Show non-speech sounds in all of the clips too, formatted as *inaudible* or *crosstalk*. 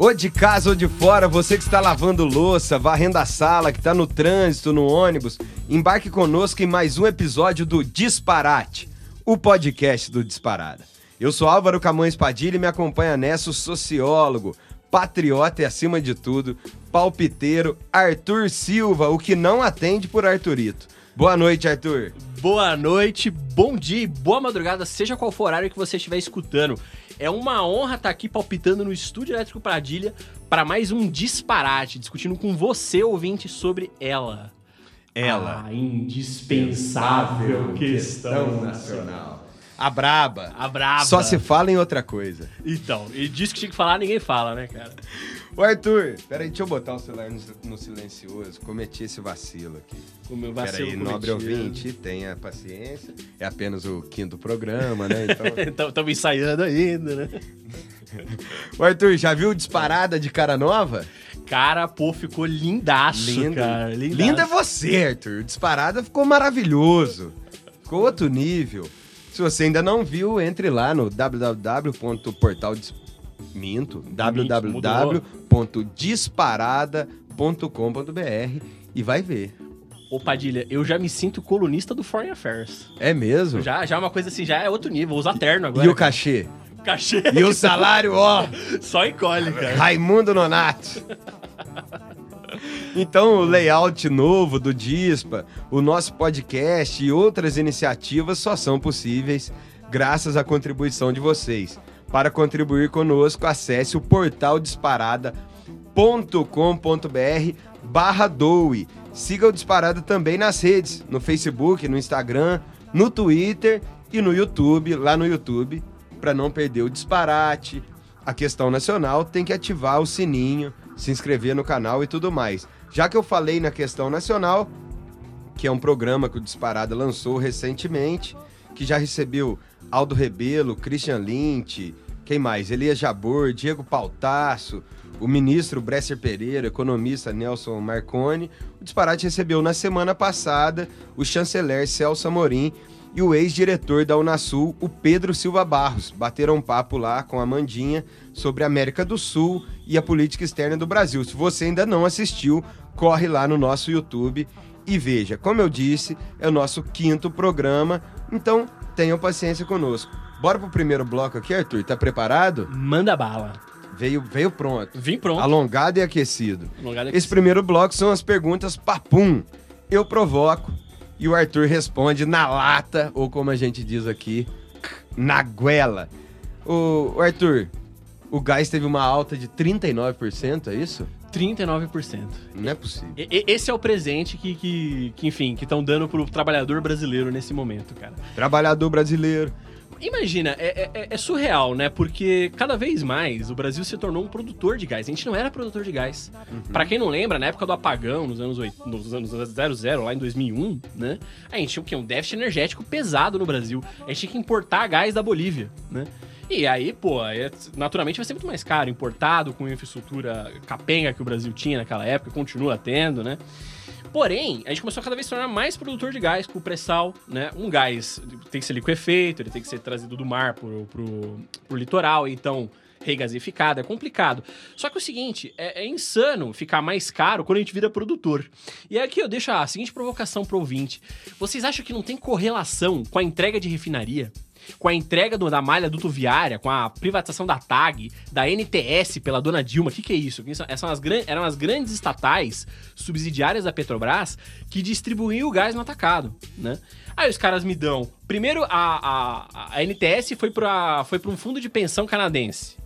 Ou de casa ou de fora, você que está lavando louça, varrendo a sala, que está no trânsito, no ônibus, embarque conosco em mais um episódio do Disparate, o podcast do Disparada. Eu sou Álvaro Camões Padilha e me acompanha nessa o sociólogo, patriota e acima de tudo, palpiteiro Arthur Silva, o que não atende por Arthurito. Boa noite, Arthur. Boa noite, bom dia e boa madrugada, seja qual for o horário que você estiver escutando. É uma honra estar aqui palpitando no Estúdio Elétrico Pradilha para mais um disparate, discutindo com você, ouvinte, sobre ela. Ela. A indispensável questão nacional. A braba. A braba. Só se fala em outra coisa. Então, e disse que tinha que falar, ninguém fala, né, cara? Ô, Arthur, peraí, deixa eu botar o celular no, no silencioso. Cometi esse vacilo aqui. O meu vacilo Peraí, nobre cometido. ouvinte, tenha paciência. É apenas o quinto programa, né? Então... *laughs* Estamos ensaiando ainda, né? Ô, Arthur, já viu Disparada de Cara Nova? Cara, pô, ficou lindaço, Lindo. cara. Lindaço. Lindo é você, Arthur. Disparada ficou maravilhoso. Ficou outro nível. Se você ainda não viu, entre lá no www.portal Minto, www.disparada.com.br e vai ver. Ô, Padilha, eu já me sinto colunista do Foreign Affairs. É mesmo? Já, já é uma coisa assim, já é outro nível. Usa terno agora. E o cara. cachê? cachê? E o salário, ó, *laughs* Só encolhe, cara. Raimundo Nonato. Então, o layout novo do Dispa, o nosso podcast e outras iniciativas só são possíveis graças à contribuição de vocês. Para contribuir conosco, acesse o portal disparada.com.br barra doe. Siga o Disparada também nas redes, no Facebook, no Instagram, no Twitter e no YouTube, lá no YouTube, para não perder o disparate. A questão nacional tem que ativar o sininho, se inscrever no canal e tudo mais. Já que eu falei na questão nacional, que é um programa que o Disparada lançou recentemente, que já recebeu Aldo Rebelo, Christian Lynch, quem mais? Elias Jabor, Diego Pautasso, o ministro Bresser Pereira, economista Nelson Marconi. O Disparate recebeu na semana passada o chanceler Celso Amorim e o ex-diretor da Unasul, o Pedro Silva Barros. Bateram um papo lá com a Mandinha sobre a América do Sul e a política externa do Brasil. Se você ainda não assistiu, corre lá no nosso YouTube e veja. Como eu disse, é o nosso quinto programa, então tenham paciência conosco. Bora pro primeiro bloco aqui, Arthur? Tá preparado? Manda bala. Veio, veio pronto. Vim pronto. Alongado e aquecido. Alongado e Esse primeiro bloco são as perguntas papum. Eu provoco e o Arthur responde na lata, ou como a gente diz aqui, na goela. O, o Arthur, o gás teve uma alta de 39%, é isso? 39%. Não é possível. E- esse é o presente que, que, que enfim, que estão dando pro trabalhador brasileiro nesse momento, cara. Trabalhador brasileiro. Imagina, é, é- é surreal, né? Porque cada vez mais o Brasil se tornou um produtor de gás. A gente não era produtor de gás. Pra quem não lembra, na época do apagão, nos anos, oit- nos anos 00, lá em 2001, né? A gente tinha o quê? Um déficit energético pesado no Brasil. A gente tinha que importar gás da Bolívia, né? E aí, pô, é- naturalmente vai ser muito mais caro, importado com infraestrutura capenga que o Brasil tinha naquela época, continua tendo, né? Porém, a gente começou a cada vez se tornar mais produtor de gás com o pré-sal, né? Um gás tem que ser liquefeito, ele tem que ser trazido do mar pro, pro, pro litoral, então regasificado, é complicado. Só que o seguinte, é, é insano ficar mais caro quando a gente vira produtor. E aqui eu deixo a seguinte provocação pro ouvinte. Vocês acham que não tem correlação com a entrega de refinaria? Com a entrega do- da malha dutoviária, com a privatização da TAG, da NTS pela dona Dilma. O que, que é isso? Essas são as eram as grandes estatais subsidiárias da Petrobras que distribuíam o gás no atacado, né? Aí os caras me dão. Primeiro, a, a, a NTS foi para foi um fundo de pensão canadense.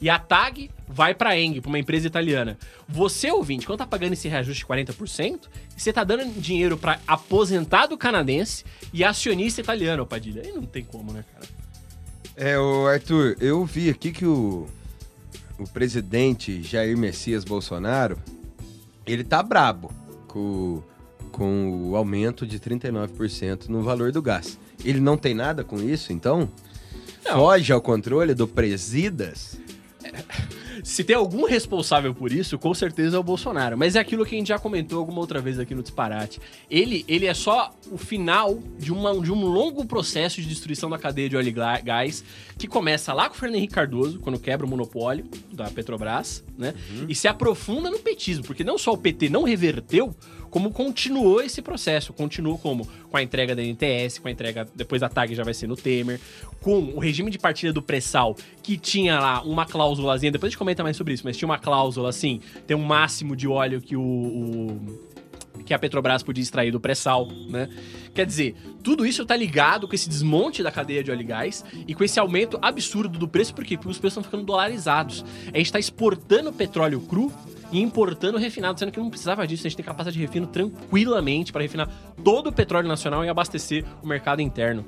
E a TAG vai pra Eng, pra uma empresa italiana. Você, ouvinte, quando tá pagando esse reajuste de 40%, você tá dando dinheiro pra aposentado canadense e acionista italiano, Padilha. Aí não tem como, né, cara? É, o Arthur, eu vi aqui que o, o presidente Jair Messias Bolsonaro, ele tá brabo com, com o aumento de 39% no valor do gás. Ele não tem nada com isso, então? Não. Foge ao controle do Presidas? Se tem algum responsável por isso, com certeza é o Bolsonaro. Mas é aquilo que a gente já comentou alguma outra vez aqui no Disparate. Ele, ele é só o final de, uma, de um longo processo de destruição da cadeia de óleo e gás, que começa lá com o Fernando Henrique Cardoso, quando quebra o monopólio da Petrobras, né? Uhum. E se aprofunda no petismo, porque não só o PT não reverteu, como continuou esse processo. Continuou como? Com a entrega da NTS, com a entrega. Depois da TAG já vai ser no Temer, com o regime de partilha do pré-sal, que tinha lá uma cláusulazinha, depois a gente comenta mais sobre isso, mas tinha uma cláusula assim: tem um máximo de óleo que o, o que a Petrobras podia extrair do pré-sal, né? Quer dizer, tudo isso tá ligado com esse desmonte da cadeia de óleo e gás e com esse aumento absurdo do preço, por quê? Porque os preços estão ficando dolarizados. A gente está exportando petróleo cru e importando refinado, sendo que não precisava disso. A gente tem capacidade de refino tranquilamente para refinar todo o petróleo nacional e abastecer o mercado interno.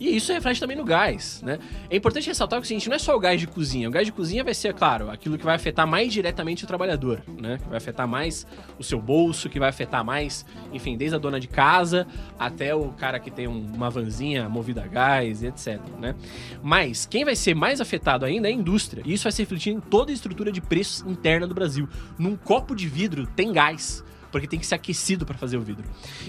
E isso reflete também no gás, né? É importante ressaltar que o seguinte, não é só o gás de cozinha. O gás de cozinha vai ser, claro, aquilo que vai afetar mais diretamente o trabalhador, né? Que vai afetar mais o seu bolso, que vai afetar mais, enfim, desde a dona de casa até o cara que tem uma vanzinha movida a gás etc, né? Mas quem vai ser mais afetado ainda é a indústria. E isso vai se refletir em toda a estrutura de preços interna do Brasil. Num copo de vidro tem gás, porque tem que ser aquecido para fazer o vidro.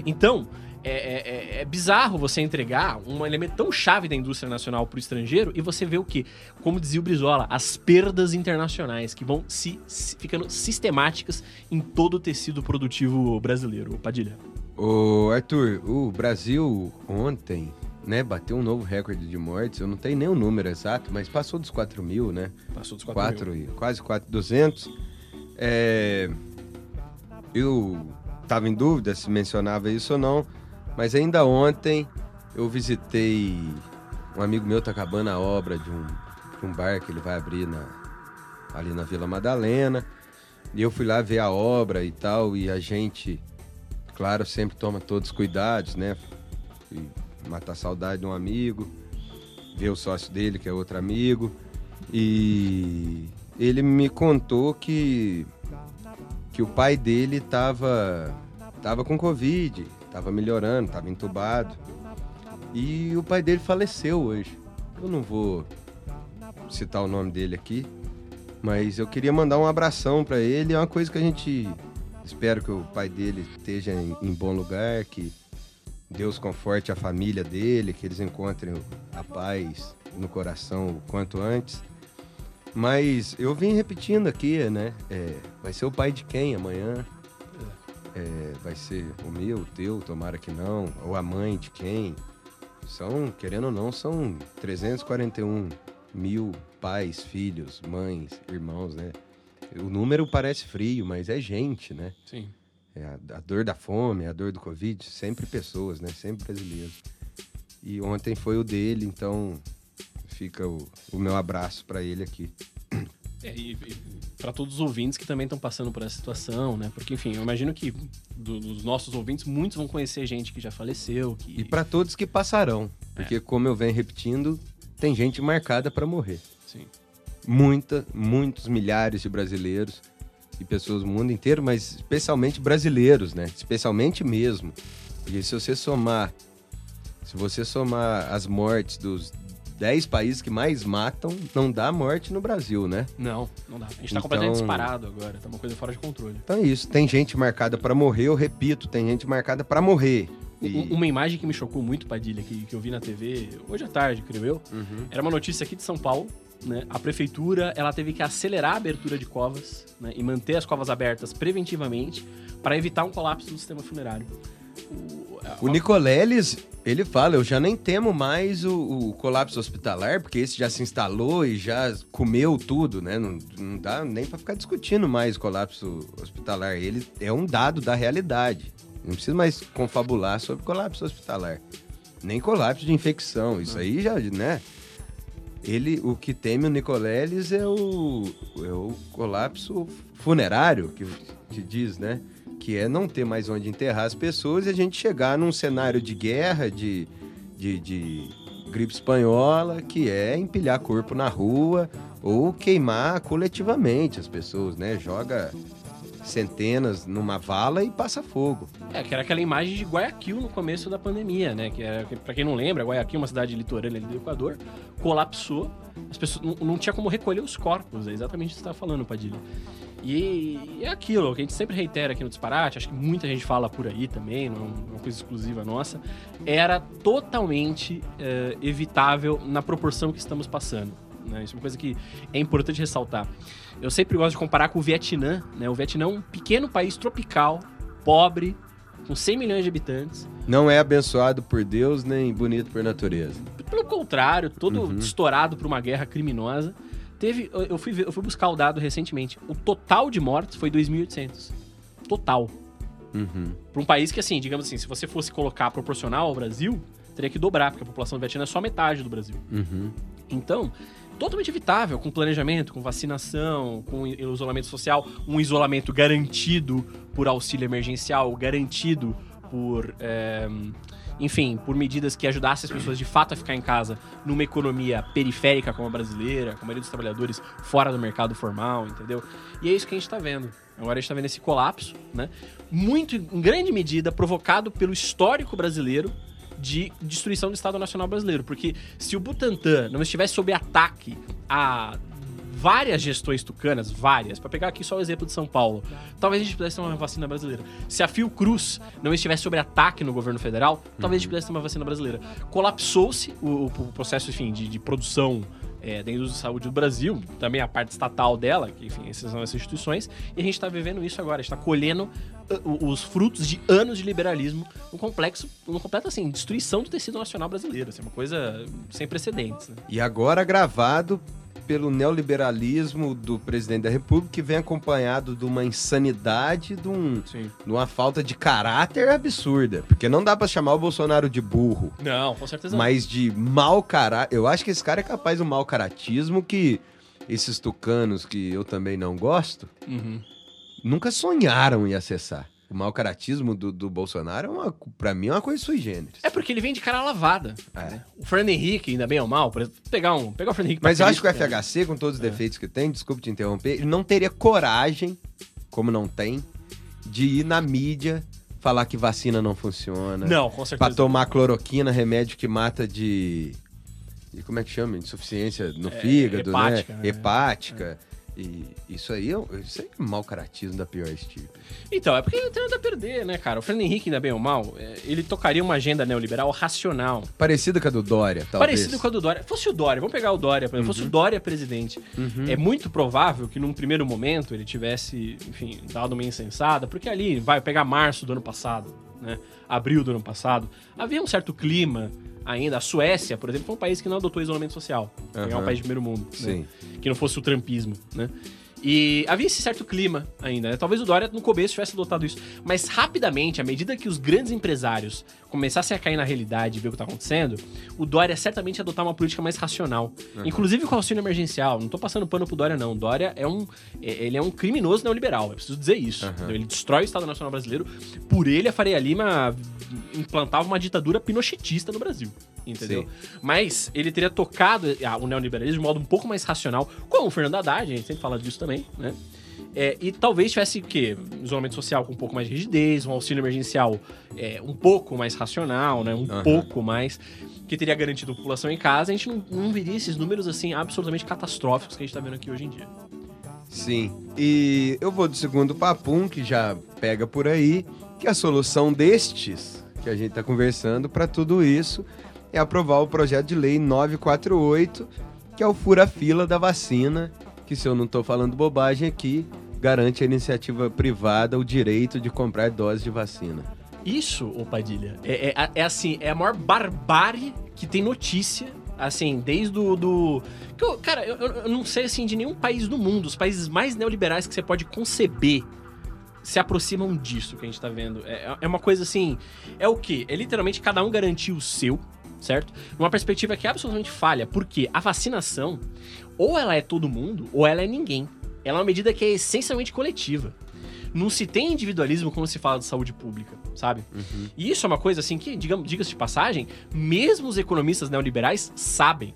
Então, é, é, é, é, bizarro você entregar um elemento tão chave da indústria nacional para o estrangeiro e você vê o que? Como dizia o Brizola, as perdas internacionais que vão se, se, ficando sistemáticas em todo o tecido produtivo brasileiro. Padilha. Ô Arthur, o Brasil ontem né, bateu um novo recorde de mortes. Eu não tenho nem o número exato, mas passou dos 4 mil, né? Passou dos 4, 4 mil. Quase 4,200. É... Eu estava em dúvida se mencionava isso ou não mas ainda ontem eu visitei um amigo meu tá acabando a obra de um, de um bar que ele vai abrir na, ali na Vila Madalena. E eu fui lá ver a obra e tal, e a gente, claro, sempre toma todos os cuidados, né? Fui matar a saudade de um amigo, ver o sócio dele, que é outro amigo. E ele me contou que, que o pai dele tava, tava com Covid, Tava melhorando, tava entubado. E o pai dele faleceu hoje. Eu não vou citar o nome dele aqui, mas eu queria mandar um abração para ele. É uma coisa que a gente espero que o pai dele esteja em, em bom lugar, que Deus conforte a família dele, que eles encontrem a paz no coração o quanto antes. Mas eu vim repetindo aqui, né? É, vai ser o pai de quem amanhã? É, vai ser o meu, o teu, tomara que não, ou a mãe de quem. São, querendo ou não, são 341 mil pais, filhos, mães, irmãos, né? O número parece frio, mas é gente, né? Sim. É a, a dor da fome, a dor do Covid, sempre pessoas, né? Sempre brasileiros. E ontem foi o dele, então fica o, o meu abraço para ele aqui. É, e, e para todos os ouvintes que também estão passando por essa situação, né? Porque, enfim, eu imagino que do, dos nossos ouvintes, muitos vão conhecer gente que já faleceu. Que... E para todos que passarão. Porque, é. como eu venho repetindo, tem gente marcada para morrer. Sim. Muita, muitos milhares de brasileiros e pessoas do mundo inteiro, mas especialmente brasileiros, né? Especialmente mesmo. Porque se você somar. Se você somar as mortes dos 10 países que mais matam, não dá morte no Brasil, né? Não, não dá. A gente tá então... completamente disparado agora, tá uma coisa fora de controle. Então é isso, tem gente marcada para morrer, eu repito, tem gente marcada para morrer. E... Uma imagem que me chocou muito, Padilha, que, que eu vi na TV hoje à tarde, creio eu, uhum. era uma notícia aqui de São Paulo, né? A prefeitura ela teve que acelerar a abertura de covas né? e manter as covas abertas preventivamente para evitar um colapso do sistema funerário. O, o Nicoleles, ele fala, eu já nem temo mais o, o, colapso hospitalar, porque esse já se instalou e já comeu tudo, né? Não, não dá nem para ficar discutindo mais o colapso hospitalar. Ele é um dado da realidade. Não precisa mais confabular sobre colapso hospitalar. Nem colapso de infecção. Isso aí já, né? Ele, o que teme o Nicoleles é o, é o colapso funerário, que, que diz, né? Que é não ter mais onde enterrar as pessoas e a gente chegar num cenário de guerra, de, de, de gripe espanhola, que é empilhar corpo na rua ou queimar coletivamente as pessoas, né? Joga centenas numa vala e passa fogo. É, que era aquela imagem de Guayaquil no começo da pandemia, né? Que era, para quem não lembra, Guayaquil, uma cidade litorânea do Equador, colapsou As pessoas não, não tinha como recolher os corpos, é exatamente isso que você estava falando, Padilha. E é aquilo que a gente sempre reitera aqui no Disparate, acho que muita gente fala por aí também, não é uma coisa exclusiva nossa, era totalmente é, evitável na proporção que estamos passando. Né? Isso é uma coisa que é importante ressaltar. Eu sempre gosto de comparar com o Vietnã. Né? O Vietnã é um pequeno país tropical, pobre, com 100 milhões de habitantes. Não é abençoado por Deus nem bonito por natureza. Pelo contrário, todo uhum. estourado por uma guerra criminosa. Teve, eu fui, ver, eu fui buscar o dado recentemente. O total de mortes foi 2.800. Total. Uhum. Para um país que, assim, digamos assim, se você fosse colocar proporcional ao Brasil, teria que dobrar, porque a população do Vietnã é só metade do Brasil. Uhum. Então, totalmente evitável, com planejamento, com vacinação, com isolamento social, um isolamento garantido por auxílio emergencial, garantido por. É, enfim, por medidas que ajudassem as pessoas de fato a ficar em casa numa economia periférica como a brasileira, com a maioria dos trabalhadores fora do mercado formal, entendeu? E é isso que a gente está vendo. Agora a gente está vendo esse colapso, né? Muito, em grande medida, provocado pelo histórico brasileiro de destruição do Estado Nacional Brasileiro. Porque se o Butantan não estivesse sob ataque a várias gestões tucanas, várias, para pegar aqui só o exemplo de São Paulo, talvez a gente pudesse ter uma vacina brasileira. Se a Fiocruz não estivesse sob ataque no governo federal, talvez a gente pudesse ter uma vacina brasileira. Colapsou-se o, o, processo, enfim, de, de produção é, da indústria de saúde do Brasil, também a parte estatal dela, que enfim, essas são as instituições, e a gente está vivendo isso agora, a gente está colhendo uh, os frutos de anos de liberalismo um complexo, uma completa assim, destruição do tecido nacional brasileiro, assim, uma coisa sem precedentes. Né? E agora gravado pelo neoliberalismo do presidente da República, que vem acompanhado de uma insanidade, de, um, de uma falta de caráter absurda. Porque não dá para chamar o Bolsonaro de burro. Não, com certeza Mas de mau caráter. Eu acho que esse cara é capaz do mau caratismo que esses tucanos, que eu também não gosto, uhum. nunca sonharam em acessar. O mau caratismo do, do Bolsonaro, é uma, pra mim, é uma coisa sui generis. É porque ele vem de cara lavada. É. O Fernando Henrique, ainda bem ou mal, por exemplo, pegar um, pegar o Fernando Henrique. Mas eu acho que o FHC, com todos os é. defeitos que tem, desculpe te interromper, ele não teria coragem, como não tem, de ir na mídia falar que vacina não funciona. Não, com certeza. Pra tomar cloroquina, remédio que mata de. de como é que chama? Insuficiência no é, fígado, hepática, né? Hepática. É. E isso aí, é isso aí é mau caratismo da pior estirpe. Então, é porque ele não tem nada a perder, né, cara? O Fernando Henrique, ainda bem ou mal, é, ele tocaria uma agenda neoliberal racional. Parecida com a do Dória, talvez. Parecida com a do Dória. Fosse o Dória, vamos pegar o Dória, por exemplo, uhum. fosse o Dória presidente. Uhum. É muito provável que num primeiro momento ele tivesse, enfim, dado uma insensada, porque ali, vai pegar março do ano passado, né? Abril do ano passado, havia um certo clima ainda. A Suécia, por exemplo, foi um país que não adotou isolamento social. Uhum. É um país de primeiro mundo. Né? Que não fosse o trampismo, né? E havia esse certo clima ainda, né? Talvez o Dória no começo tivesse adotado isso. Mas rapidamente, à medida que os grandes empresários começassem a cair na realidade e ver o que está acontecendo, o Dória certamente ia adotar uma política mais racional. Uhum. Inclusive com o auxílio emergencial. Não estou passando pano pro Dória, não. O Dória é um. É, ele é um criminoso neoliberal. É preciso dizer isso. Uhum. Ele destrói o Estado Nacional Brasileiro. Por ele, a Faria Lima implantava uma ditadura pinochetista no Brasil. Entendeu? Sim. Mas ele teria tocado ah, o neoliberalismo de modo um pouco mais racional, como o Fernando Haddad, a gente sempre fala disso também, né? É, e talvez tivesse o quê? Isolamento social com um pouco mais de rigidez, um auxílio emergencial é, um pouco mais racional, né? Um uhum. pouco mais. Que teria garantido a população em casa. A gente não, não viria esses números assim absolutamente catastróficos que a gente tá vendo aqui hoje em dia. Sim. E eu vou do segundo papum, que já pega por aí, que a solução destes que a gente está conversando para tudo isso é aprovar o projeto de lei 948, que é o fura-fila da vacina, que se eu não estou falando bobagem aqui, garante à iniciativa privada o direito de comprar doses de vacina. Isso, ô Padilha, é, é, é assim, é a maior barbárie que tem notícia assim, desde o do... Eu, cara, eu, eu, não sei, assim, de nenhum país do mundo, os países mais neoliberais que você pode conceber se aproximam disso que a gente tá vendo. É, é uma coisa assim, é o quê? É literalmente cada um garantir o seu, certo? Uma perspectiva que é absolutamente falha, porque a vacinação, ou ela é todo mundo, ou ela é ninguém. Ela é uma medida que é essencialmente coletiva. Não se tem individualismo quando se fala de saúde pública, sabe? Uhum. E isso é uma coisa assim que, digamos, diga-se de passagem, mesmo os economistas neoliberais sabem.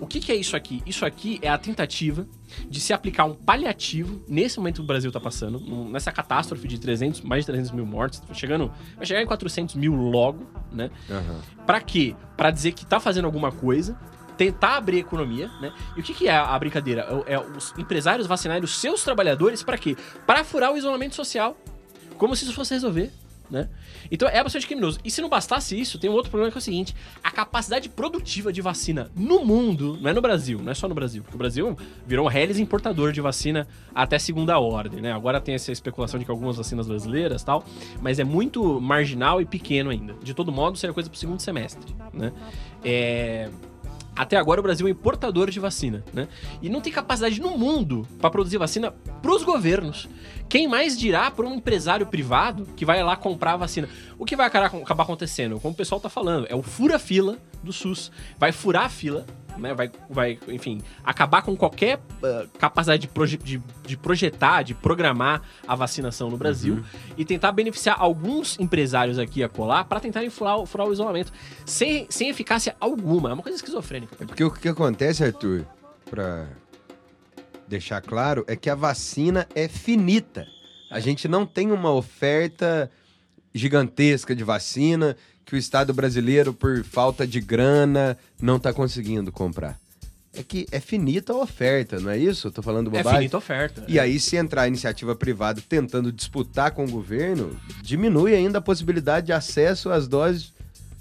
O que, que, é isso aqui? Isso aqui é a tentativa de se aplicar um paliativo nesse momento que o Brasil está passando, nessa catástrofe de 300, mais de 300 mil mortes, chegando, vai chegar em 400 mil logo, né? Uhum. Para quê? Para dizer que está fazendo alguma coisa tentar abrir a economia, né? E o que, que é a brincadeira? É, é os empresários vacinarem os seus trabalhadores para quê? Para furar o isolamento social. Como se isso fosse resolver né? Então é bastante criminoso. E se não bastasse isso, tem um outro problema que é o seguinte: a capacidade produtiva de vacina no mundo, não é no Brasil, não é só no Brasil, porque o Brasil virou um reles importador de vacina até segunda ordem, né? Agora tem essa especulação de que algumas vacinas brasileiras tal, mas é muito marginal e pequeno ainda. De todo modo, seria coisa pro segundo semestre, né? É até agora o Brasil é importador de vacina, né? E não tem capacidade no mundo para produzir vacina para os governos. Quem mais dirá para um empresário privado que vai lá comprar a vacina? O que vai acabar acontecendo? Como o pessoal tá falando, é o fura-fila do SUS. Vai furar a fila né, vai, vai, enfim, acabar com qualquer uh, capacidade de, proje de, de, projetar, de programar a vacinação no Brasil uhum. e tentar beneficiar alguns empresários aqui a colar para tentarem furar, furar, o isolamento sem, sem eficácia alguma. É uma coisa esquizofrênica. É porque o que acontece, Arthur, para deixar claro, é que a vacina é finita. A gente não tem uma oferta gigantesca de vacina que o Estado brasileiro, por falta de grana, não está conseguindo comprar. É que é finita a oferta, não é isso? Tô falando é bobagem? É finita a oferta. E é. aí, se entrar a iniciativa privada tentando disputar com o governo, diminui ainda a possibilidade de acesso às doses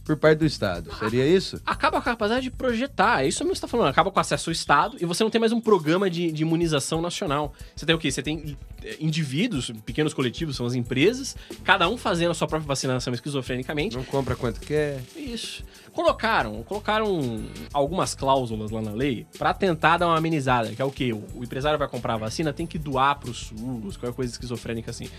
por parte do Estado. Seria isso? Acaba com a capacidade de projetar. É isso mesmo que você está falando. Acaba com o acesso ao Estado e você não tem mais um programa de, de imunização nacional. Você tem o quê? Você tem eh, indivíduos, pequenos coletivos, são as empresas, cada um fazendo a sua própria vacinação esquizofrenicamente. Não compra quanto quer. Isso. Colocaram, colocaram algumas cláusulas lá na lei para tentar dar uma amenizada, que é o quê? O, empresário vai comprar a vacina, tem que doar pro SUS, qualquer coisa esquizofrênica assim.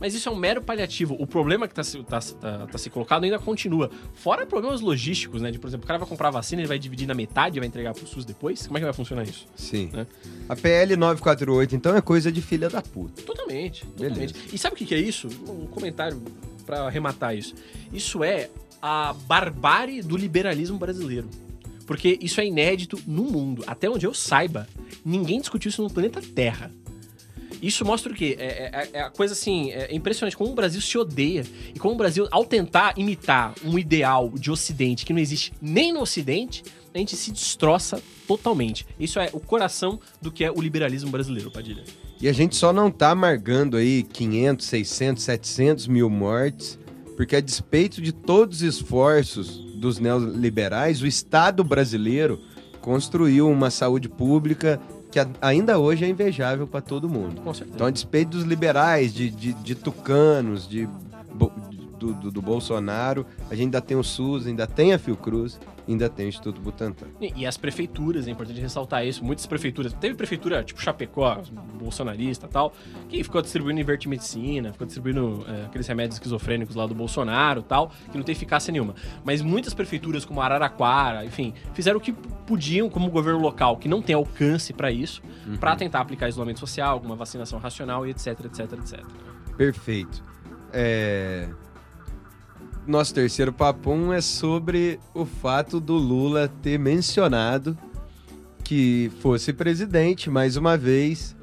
Mas isso é um mero paliativo. O problema que está tá, tá, tá se colocado ainda continua. Fora problemas logísticos, né? De, por exemplo, o cara vai comprar a vacina, ele vai dividir na metade e vai entregar pro SUS depois. Como é que vai funcionar isso? Sim. Né? A PL 948, então, é coisa de filha da puta. Totalmente. Totalmente. E sabe o que, que é isso? Um comentário para arrematar isso. Isso é a barbárie do liberalismo brasileiro. Porque isso é inédito no mundo. Até onde eu saiba, ninguém discutiu isso no planeta Terra. Isso mostra o quê? É, é, é, a coisa assim, é impressionante como o Brasil se odeia. E como o Brasil, ao tentar imitar um ideal de Ocidente que não existe nem no Ocidente, a gente se destroça totalmente. Isso é o coração do que é o liberalismo brasileiro, Padilha. E a gente só não tá amargando aí 500, 600, 700 mil mortes, porque a despeito de todos os esforços dos neoliberais, o Estado brasileiro construiu uma saúde pública que ainda hoje é invejável para todo mundo. Então, a despeito dos liberais, de, de, de tucanos, de, do, do, do, Bolsonaro, a gente ainda tem o SUS, ainda tem a Fiocruz, ainda tem o Instituto Butantan. E, e, as prefeituras, é importante ressaltar isso, muitas prefeituras, teve prefeitura tipo Chapecó, bolsonarista tal, que ficou distribuindo Inverte Medicina, ficou distribuindo é, aqueles remédios esquizofrênicos lá do Bolsonaro tal, que não tem eficácia nenhuma. Mas muitas prefeituras, como Araraquara, enfim, fizeram o que podiam, como governo local, que não tem alcance para isso, uhum. para tentar aplicar isolamento social, alguma vacinação racional e etc, etc, etc. Perfeito. É, nosso terceiro papum é sobre o fato do Lula ter mencionado que fosse presidente mais uma vez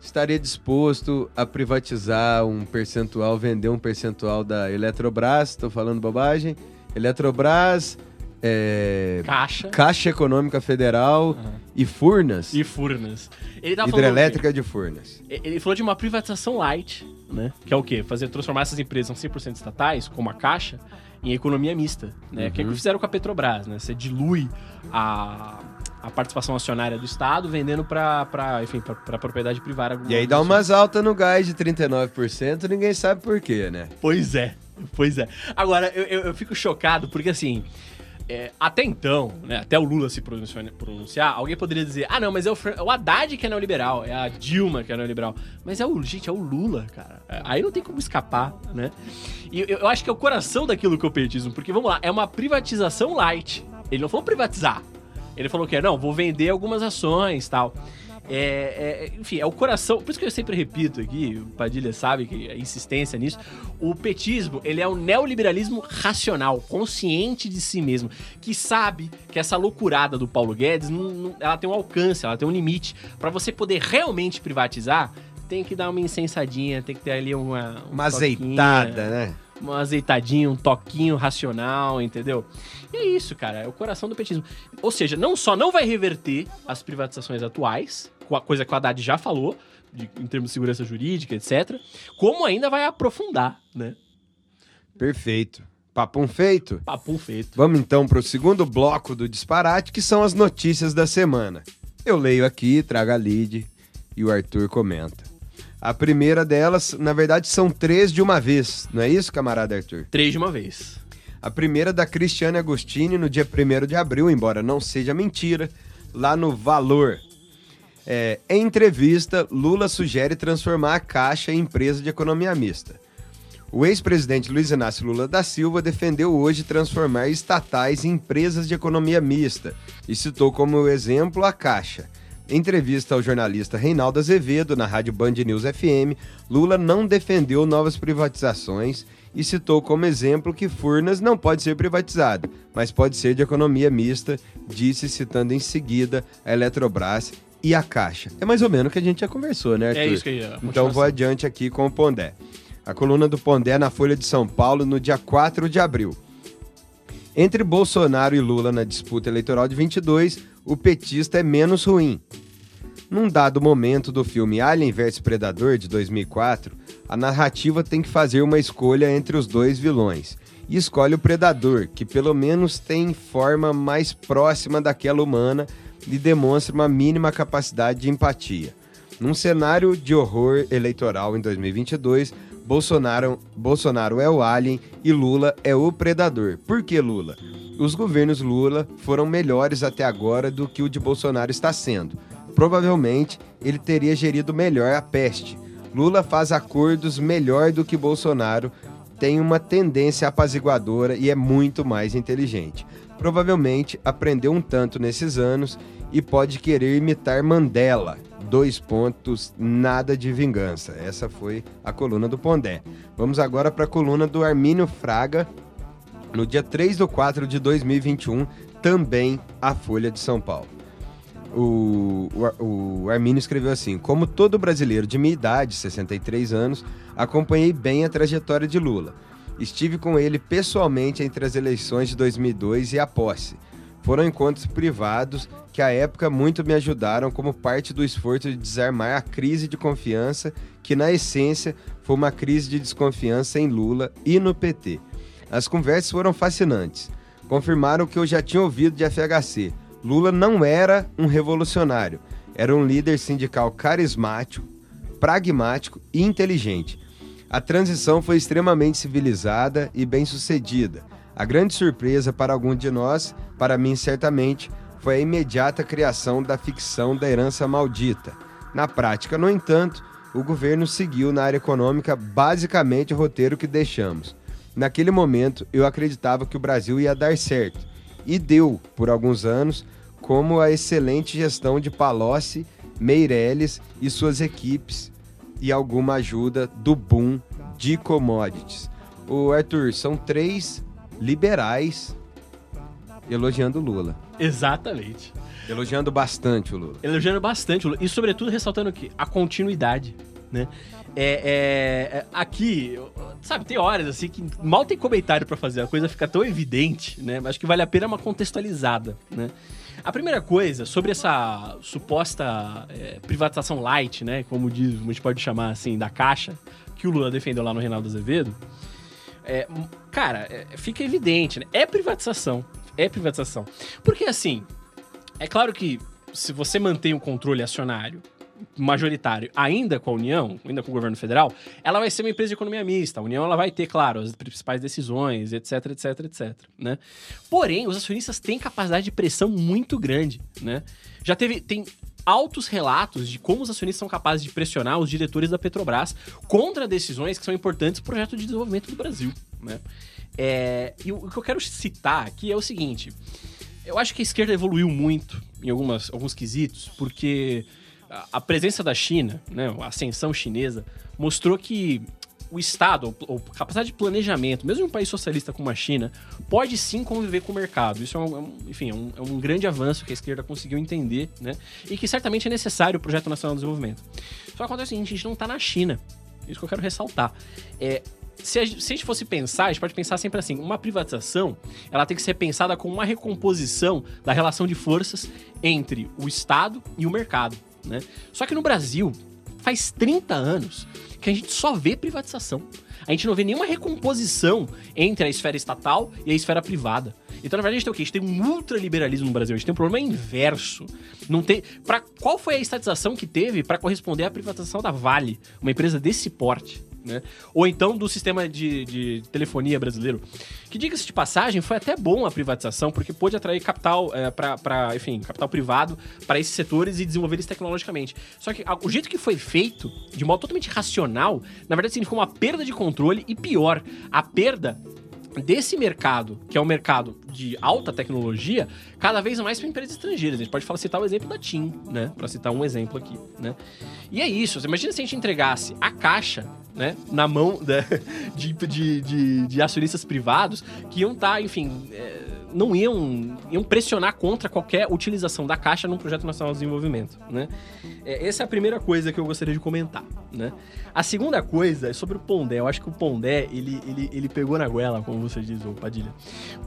estaria disposto a privatizar um percentual, vender um percentual da Eletrobras, estou falando bobagem, Eletrobras, é, Caixa. Caixa Econômica Federal uhum. e Furnas. E Furnas. Hidrelétrica de Furnas. Ele falou de uma privatização light, né? Que é o quê? Fazer transformar essas empresas 100% estatais, como a Caixa, em economia mista, né? Uhum. Que é o que fizeram com a Petrobras, né? Você dilui a, a participação acionária do Estado vendendo para enfim, para propriedade privada. E aí dá umas altas no gás de 39%, ninguém sabe por quê, né? Pois é. Pois é. Agora, eu, eu, eu fico chocado porque, assim, é, até então, né, até o Lula se pronunciar, alguém poderia dizer: ah, não, mas é o, é o Haddad que é neoliberal, é a Dilma que é neoliberal. Mas é o, gente, é o Lula, cara. É, aí não tem como escapar, né? E eu, eu acho que é o coração daquilo que é o petismo, porque vamos lá, é uma privatização light. Ele não falou privatizar. Ele falou que, não, vou vender algumas ações tal. É, é, enfim, é o coração. Por isso que eu sempre repito aqui, o Padilha sabe que a insistência nisso. O petismo, ele é um neoliberalismo racional, consciente de si mesmo, que sabe que essa loucurada do Paulo Guedes, não, não, ela tem um alcance, ela tem um limite. para você poder realmente privatizar, tem que dar uma incensadinha, tem que ter ali uma. Uma, uma azeitada, né? um azeitadinho, um toquinho racional, entendeu? E é isso, cara, é o coração do petismo. Ou seja, não só não vai reverter as privatizações atuais, coisa que o Haddad já falou, de, em termos de segurança jurídica, etc., como ainda vai aprofundar, né? Perfeito. Papum feito? Papum feito. Vamos então para o segundo bloco do disparate, que são as notícias da semana. Eu leio aqui, trago a lead e o Arthur comenta. A primeira delas, na verdade, são três de uma vez, não é isso, camarada Arthur? Três de uma vez. A primeira da Cristiane Agostini no dia 1 de abril, embora não seja mentira, lá no Valor. É, em entrevista, Lula sugere transformar a Caixa em empresa de economia mista. O ex-presidente Luiz Inácio Lula da Silva defendeu hoje transformar estatais em empresas de economia mista e citou como exemplo a Caixa. Em entrevista ao jornalista Reinaldo Azevedo, na rádio Band News FM, Lula não defendeu novas privatizações e citou como exemplo que Furnas não pode ser privatizado, mas pode ser de economia mista, disse citando em seguida a Eletrobras e a Caixa. É mais ou menos o que a gente já conversou, né, Arthur? É isso que eu ia. Então vou adiante aqui com o Pondé. A coluna do Pondé na Folha de São Paulo no dia 4 de abril. Entre Bolsonaro e Lula na disputa eleitoral de 22, o petista é menos ruim. Num dado momento do filme Alien vs Predador de 2004, a narrativa tem que fazer uma escolha entre os dois vilões. E escolhe o predador, que pelo menos tem forma mais próxima daquela humana e demonstra uma mínima capacidade de empatia. Num cenário de horror eleitoral em 2022, Bolsonaro, Bolsonaro é o alien e Lula é o predador. Por que Lula? Os governos Lula foram melhores até agora do que o de Bolsonaro está sendo. Provavelmente ele teria gerido melhor a peste. Lula faz acordos melhor do que Bolsonaro, tem uma tendência apaziguadora e é muito mais inteligente. Provavelmente aprendeu um tanto nesses anos e pode querer imitar Mandela. Dois pontos, nada de vingança. Essa foi a coluna do Pondé. Vamos agora para a coluna do Armínio Fraga, no dia 3 de 4 de 2021, também a Folha de São Paulo. O, o, o Armínio escreveu assim: Como todo brasileiro de minha idade, 63 anos, acompanhei bem a trajetória de Lula. Estive com ele pessoalmente entre as eleições de 2002 e a posse. Foram encontros privados que, à época, muito me ajudaram como parte do esforço de desarmar a crise de confiança, que, na essência, foi uma crise de desconfiança em Lula e no PT. As conversas foram fascinantes. Confirmaram o que eu já tinha ouvido de FHC. Lula não era um revolucionário, era um líder sindical carismático, pragmático e inteligente. A transição foi extremamente civilizada e bem-sucedida. A grande surpresa para algum de nós, para mim certamente, foi a imediata criação da ficção da herança maldita. Na prática, no entanto, o governo seguiu na área econômica basicamente o roteiro que deixamos. Naquele momento, eu acreditava que o Brasil ia dar certo. E deu, por alguns anos, como a excelente gestão de Palocci, Meirelles e suas equipes e alguma ajuda do boom de commodities. O Arthur, são três liberais elogiando o Lula. Exatamente. Elogiando bastante o Lula. Elogiando bastante o Lula. E, sobretudo, ressaltando aqui a continuidade, né? É, é, é, aqui, sabe, tem horas assim que mal tem comentário para fazer, a coisa fica tão evidente, né? Mas acho que vale a pena uma contextualizada, né? A primeira coisa, sobre essa suposta é, privatização light, né? Como diz, a gente pode chamar assim, da caixa, que o Lula defendeu lá no Reinaldo Azevedo. É, cara, é, fica evidente, né? É privatização. É privatização. Porque assim, é claro que se você mantém o controle acionário majoritário ainda com a União, ainda com o governo federal, ela vai ser uma empresa de economia mista. A União ela vai ter, claro, as principais decisões, etc, etc, etc, né? Porém, os acionistas têm capacidade de pressão muito grande, né? Já teve tem altos relatos de como os acionistas são capazes de pressionar os diretores da Petrobras contra decisões que são importantes para o projeto de desenvolvimento do Brasil, né? É, e o que eu quero citar aqui é o seguinte: eu acho que a esquerda evoluiu muito em algumas, alguns quesitos, porque a presença da China, né, a ascensão chinesa, mostrou que o Estado, ou capacidade de planejamento, mesmo em um país socialista como a China, pode sim conviver com o mercado. Isso é um, é enfim, é um, é um, grande avanço que a esquerda conseguiu entender, né? E que certamente é necessário o Projeto Nacional de Desenvolvimento. Só acontece o seguinte, a gente não está na China. Isso que eu quero ressaltar. É, se a, se a gente fosse pensar, a gente pode pensar sempre assim: uma privatização ela tem que ser pensada como uma recomposição da relação de forças entre o Estado e o mercado. Né? Só que no Brasil, faz 30 anos que a gente só vê privatização. A gente não vê nenhuma recomposição entre a esfera estatal e a esfera privada. Então, na verdade, a gente tem o quê? A gente tem um ultraliberalismo no Brasil. A gente tem um problema inverso. Não tem. Pra, qual foi a estatização que teve para corresponder à privatização da Vale, uma empresa desse porte? Né? Ou então do sistema de, de telefonia brasileiro. Que, diga-se de passagem, foi até bom a privatização, porque pôde atrair capital é, para, enfim, capital privado para esses setores e desenvolver eles tecnologicamente. Só que o jeito que foi feito, de modo totalmente racional, na verdade significou uma perda de controle e pior, a perda desse mercado, que é um mercado de alta tecnologia, cada vez mais para empresas estrangeiras. A gente pode falar, citar o exemplo da TIM, né? Para citar um exemplo aqui, né? E é isso. Imagina se a gente entregasse a caixa, né? Na mão da, *laughs* de, de, de, de, acionistas privados que iam estar, tá, enfim... É, não iam, iam pressionar contra qualquer utilização da Caixa num projeto nacional de desenvolvimento, né? É, essa é a primeira coisa que eu gostaria de comentar, né? A segunda coisa é sobre o Pondé. Eu acho que o Pondé, ele, ele, ele pegou na goela, como você diz, o Padilha.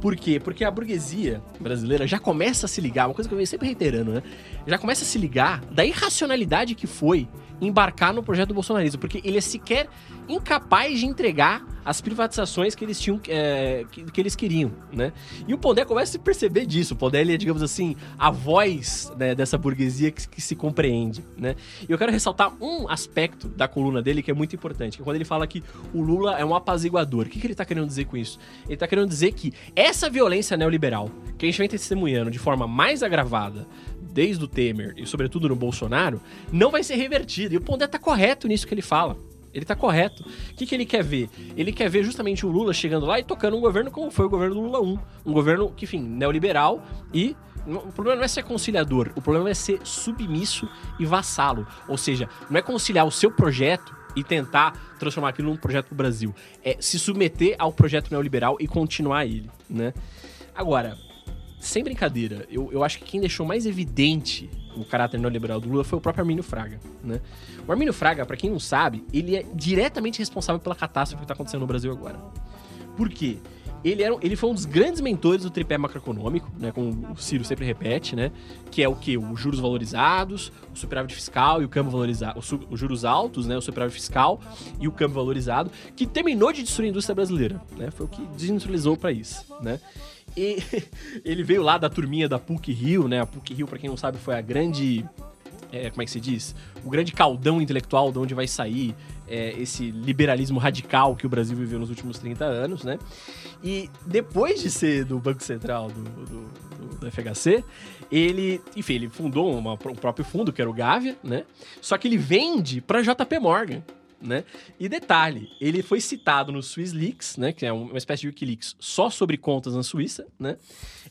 Por quê? Porque a burguesia brasileira já começa a se ligar, uma coisa que eu venho sempre reiterando, né? Já começa a se ligar da irracionalidade que foi embarcar no projeto do bolsonarismo, porque ele é sequer incapaz de entregar as privatizações que eles tinham é, que, que, eles queriam, né? E o Pondé começa a perceber disso. O Pondé ele é, digamos assim, a voz né, dessa burguesia que, que, se compreende, né? E eu quero ressaltar um aspecto da coluna dele que é muito importante, que é quando ele fala que o Lula é um apaziguador. O que, que ele está querendo dizer com isso? Ele está querendo dizer que essa violência neoliberal que a gente vem testemunhando de forma mais agravada desde o Temer e sobretudo no Bolsonaro, não vai ser revertida. E o Pondé está correto nisso que ele fala. Ele tá correto. O que, que ele quer ver? Ele quer ver justamente o Lula chegando lá e tocando um governo como foi o governo do Lula 1. Um governo que, enfim, neoliberal e. O problema não é ser conciliador, o problema é ser submisso e vassalo. Ou seja, não é conciliar o seu projeto e tentar transformar aquilo num projeto do Brasil. É se submeter ao projeto neoliberal e continuar ele, né? Agora, sem brincadeira, eu, eu acho que quem deixou mais evidente o caráter neoliberal do Lula foi o próprio Armínio Fraga, né? O Armínio Fraga, para quem não sabe, ele é diretamente responsável pela catástrofe que está acontecendo no Brasil agora. Por quê? Ele, era, ele foi um dos grandes mentores do tripé macroeconômico, né, como o Ciro sempre repete, né, que é o que? Os juros valorizados, o superávit fiscal e o câmbio valorizado, os juros altos, né, o superávit fiscal e o câmbio valorizado, que terminou de destruir a indústria brasileira, né, foi o que desindustrializou o país, né. E *laughs* ele veio lá da turminha da PUC Rio, né? A PUC Rio, para quem não sabe, foi a grande. É, como é que se diz? O grande caldão intelectual de onde vai sair é, esse liberalismo radical que o Brasil viveu nos últimos 30 anos, né? E depois de ser do Banco Central do, do, do FHC, ele, enfim, ele fundou uma, um próprio fundo, que era o Gávea, né? Só que ele vende para JP Morgan, né? E detalhe, ele foi citado no Swiss Leaks, né? Que é uma espécie de Wikileaks só sobre contas na Suíça, né?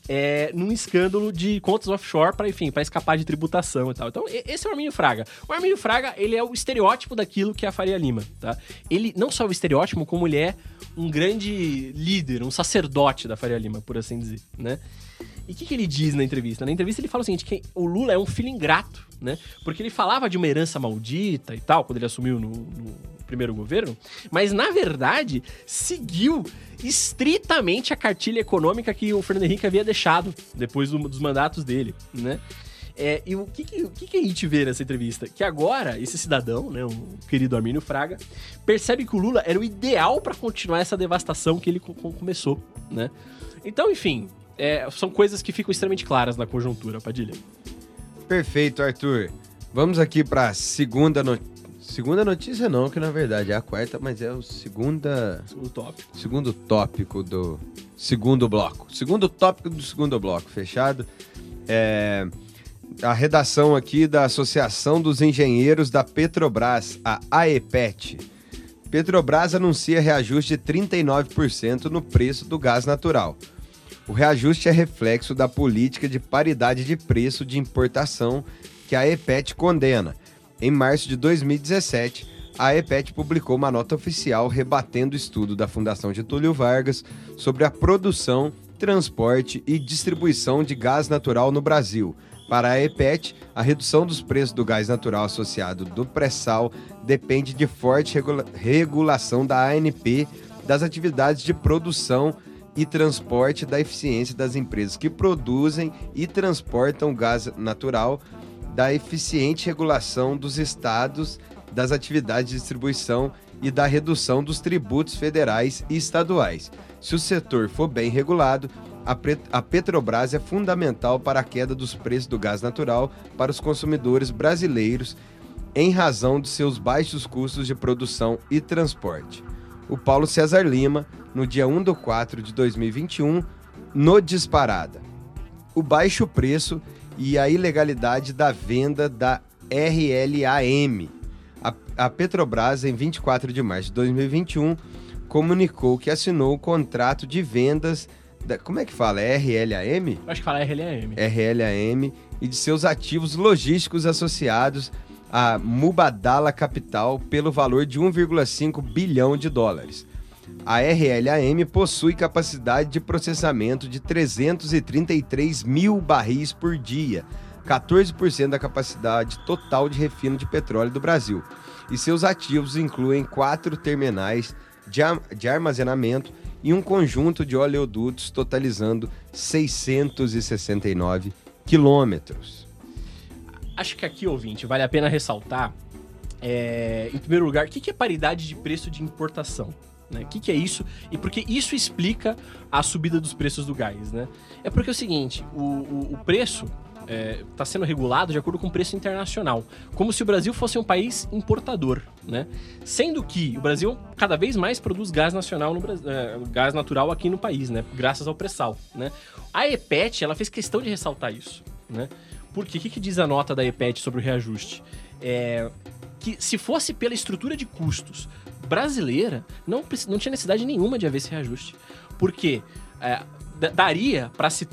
É, num escândalo de contas offshore para, enfim, para escapar de tributação e tal. Então, esse é o Arminio Fraga. O Arminio Fraga, ele é o estereótipo daquilo que é a Faria Lima, tá? Ele não só é o estereótipo, como ele é um grande líder, um sacerdote da Faria Lima, por assim dizer, né? E o que, que, ele diz na entrevista? Na entrevista ele fala o seguinte, que o Lula é um filho ingrato, né? Porque ele falava de uma herança maldita e tal, quando ele assumiu no, no primeiro governo, mas na verdade seguiu estritamente a cartilha econômica que o Fernando Henrique havia deixado depois do, dos mandatos dele, né? É, e o que, que, o que, que a gente vê nessa entrevista? Que agora, esse cidadão, né, o querido Armínio Fraga, percebe que o Lula era o ideal para continuar essa devastação que ele começou, né? Então, enfim, é, são coisas que ficam extremamente claras na conjuntura, Padilha. Perfeito, Arthur. Vamos aqui para a segunda notícia. Segunda notícia não, que na verdade é a quarta, mas é o segunda... Segundo tópico. Segundo tópico do segundo bloco. Segundo tópico do segundo bloco, fechado. É a redação aqui da Associação dos Engenheiros da Petrobras, a AEPET. Petrobras anuncia reajuste de 39% no preço do gás natural. O reajuste é reflexo da política de paridade de preço de importação que a EPET condena. Em março de 2017, a EPET publicou uma nota oficial rebatendo o estudo da Fundação Getúlio Vargas sobre a produção, transporte e distribuição de gás natural no Brasil. Para a EPET, a redução dos preços do gás natural associado do pré-sal depende de forte regula regulação da ANP das atividades de produção e transporte da eficiência das empresas que produzem e transportam gás natural, da eficiente regulação dos estados das atividades de distribuição e da redução dos tributos federais e estaduais. Se o setor for bem regulado, a Petrobras é fundamental para a queda dos preços do gás natural para os consumidores brasileiros em razão de seus baixos custos de produção e transporte. O Paulo César Lima, no dia 1 de 4 de 2021, no Disparada. O baixo preço e a ilegalidade da venda da RLAM. A, a Petrobras, em 24 de março de 2021, comunicou que assinou o contrato de vendas da, como é que fala? É RLAM? Acho que fala RLAM. RLAM e de seus ativos logísticos associados à Mubadala Capital pelo valor de 1,5 bilhão de dólares. A RLAM possui capacidade de processamento de 333 mil barris por dia, 14% da capacidade total de refino de petróleo do Brasil. E seus ativos incluem quatro terminais de, armazenamento e um conjunto de oleodutos totalizando 669 quilômetros. Acho que aqui, ouvinte, vale a pena ressaltar, é, em primeiro lugar, o que é paridade de preço de importação? Né? O que, que, é isso? E porque isso explica a subida dos preços do gás, né? É porque é o seguinte, o, o, o preço está é, tá sendo regulado de acordo com o preço internacional, como se o Brasil fosse um país importador, né? Sendo que o Brasil cada vez mais produz gás nacional no é, gás natural aqui no país, né? Graças ao pré-sal, né? A EPET ela fez questão de ressaltar isso, né? Porque o que, que diz a nota da EPET sobre o reajuste? É, que se fosse pela estrutura de custos brasileira, não, não tinha necessidade nenhuma de haver esse reajuste. Porque é, daria para se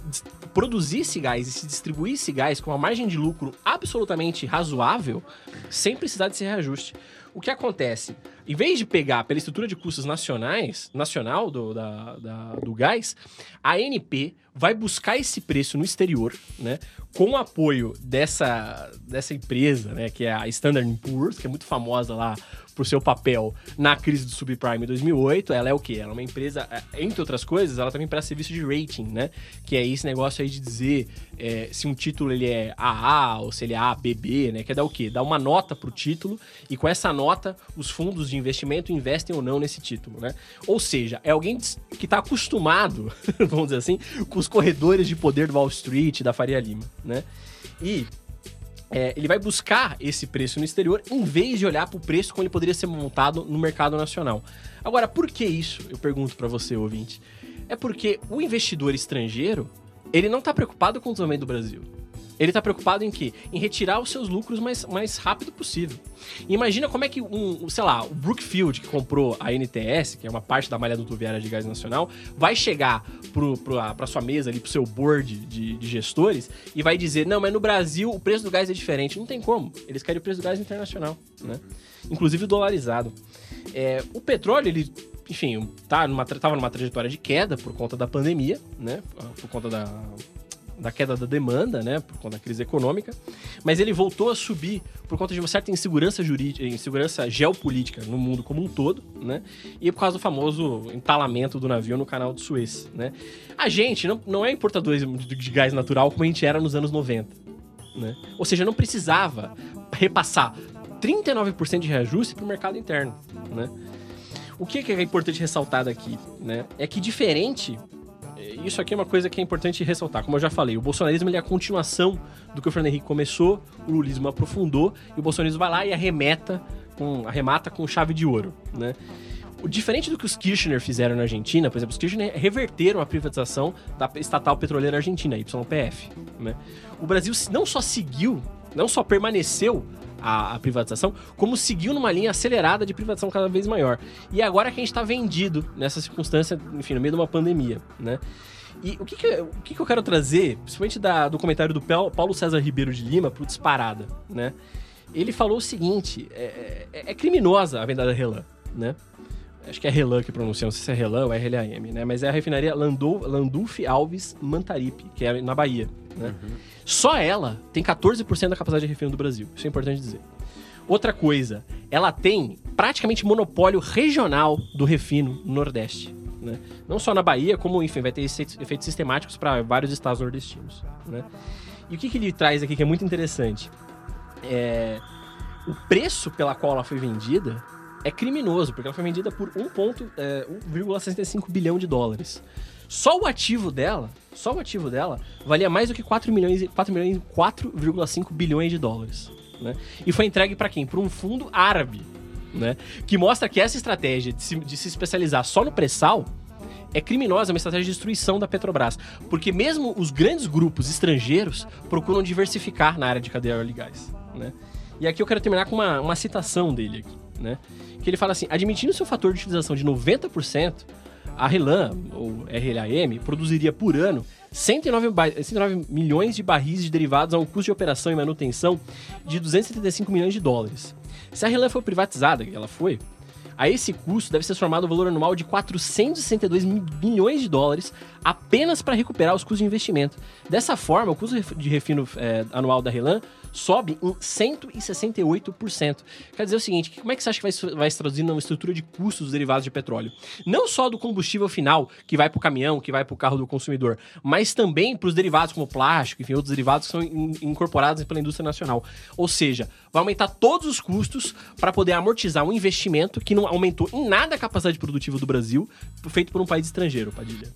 produzir esse gás e se distribuir esse gás com uma margem de lucro absolutamente razoável, sem precisar desse reajuste. O que acontece? Em vez de pegar pela estrutura de custos nacionais, nacional do, da, da, do gás, a ANP vai buscar esse preço no exterior, né? Com o apoio dessa, dessa empresa, né? Que é a Standard Poor's, que é muito famosa lá por seu papel na crise do subprime em 2008. Ela é o quê? Ela é uma empresa, é, entre outras coisas, ela também presta serviço de rating, né? Que é esse negócio aí de dizer é, se um título ele é AA ou se ele é ABB, né? Que é dar o quê? Dar uma nota pro título e com essa nota os fundos de investimento investem ou não nesse título, né? Ou seja, é alguém que está acostumado, *laughs* vamos dizer assim, com os corredores de poder do Wall Street, da Faria Lima, né? E é, ele vai buscar esse preço no exterior em vez de olhar para o preço como ele poderia ser montado no mercado nacional. Agora, por que isso? Eu pergunto para você, ouvinte. É porque o investidor estrangeiro ele não está preocupado com o desenvolvimento do Brasil. Ele está preocupado em quê? Em retirar os seus lucros mais, mais rápido possível. Imagina como é que um, sei lá, o Brookfield, que comprou a NTS, que é uma parte da malha dutoviária de gás nacional, vai chegar para sua mesa ali, pro seu board de, de gestores e vai dizer: não, mas no Brasil o preço do gás é diferente. Não tem como. Eles querem o preço do gás internacional, né? Inclusive dolarizado. É, o petróleo, ele enfim, tá numa, numa trajetória de queda por conta da pandemia, né? Por conta da da queda da demanda, né, por conta da crise econômica, mas ele voltou a subir por conta de uma certa insegurança jurídica, insegurança geopolítica no mundo como um todo, né, e por causa do famoso entalamento do navio no canal de Suez, né. A gente não, não é importador de gás natural como a gente era nos anos 90, né, ou seja, não precisava repassar 39% de reajuste para o mercado interno, né. O que é importante ressaltar daqui, né, é que diferente isso aqui é uma coisa que é importante ressaltar. Como eu já falei, o bolsonarismo ele é a continuação do que o Fernando Henrique começou, o lulismo aprofundou, e o bolsonarismo vai lá e arremeta com, arremata com chave de ouro, né? Diferente do que os Kirchner fizeram na Argentina, por exemplo, os Kirchner reverteram a privatização da estatal petroleira argentina, YPF. Né? O Brasil não só seguiu, não só permaneceu a, a, privatização, como seguiu numa linha acelerada de privatização cada vez maior. E agora que a gente está vendido nessa circunstância, enfim, no meio de uma pandemia, né? E o que, que, o que, que eu quero trazer, principalmente da, do comentário do Paulo César Ribeiro de Lima pro Disparada, né? Ele falou o seguinte, é, é, é criminosa a venda da Relan, né? Acho que é Relan que pronuncia, não sei se é Relan ou RLAM, né? Mas é a refinaria Landulf, Landulf Alves Mantaripe, que é na Bahia, né? Uhum. Só ela tem 14% da capacidade de refino do Brasil. Isso é importante dizer. Outra coisa, ela tem praticamente monopólio regional do refino no Nordeste. Né? Não só na Bahia, como, enfim, vai ter efeitos sistemáticos para vários estados nordestinos. Né? E o que, que ele traz aqui que é muito interessante? É, o preço pela qual ela foi vendida é criminoso, porque ela foi vendida por 1,65 é, bilhão de dólares. Só o ativo dela, só o ativo dela, valia mais do que 4 milhões, 4 milhões, 4,5 bilhões de dólares. Né? E foi entregue para quem? Para um fundo árabe, né? Que mostra que essa estratégia de se, de se especializar só no pré-sal é criminosa, é uma estratégia de destruição da Petrobras. Porque mesmo os grandes grupos estrangeiros procuram diversificar na área de cadeia óleo e gás. Né? E aqui eu quero terminar com uma, uma citação dele aqui, né? Que ele fala assim, admitindo seu fator de utilização de 90%, a RLAM, ou RLAM, produziria por ano 109, 109 milhões de barris de derivados a um custo de operação e manutenção de 275 milhões de dólares. Se a RLAM for privatizada, ela foi, a esse custo deve ser formado o valor anual de 462 milhões de dólares apenas para recuperar os custos de investimento. Dessa forma, o custo de refino é, anual da Relan sobe em 168%. Quer dizer o seguinte, como é que você acha que vai, vai se traduzir numa estrutura de custos dos derivados de petróleo? Não só do combustível final, que vai para o caminhão, que vai para o carro do consumidor, mas também para os derivados como plástico, enfim, outros derivados que são in, incorporados pela indústria nacional. Ou seja, vai aumentar todos os custos para poder amortizar um investimento que não aumentou em nada a capacidade produtiva do Brasil, feito por um país estrangeiro, Padilha.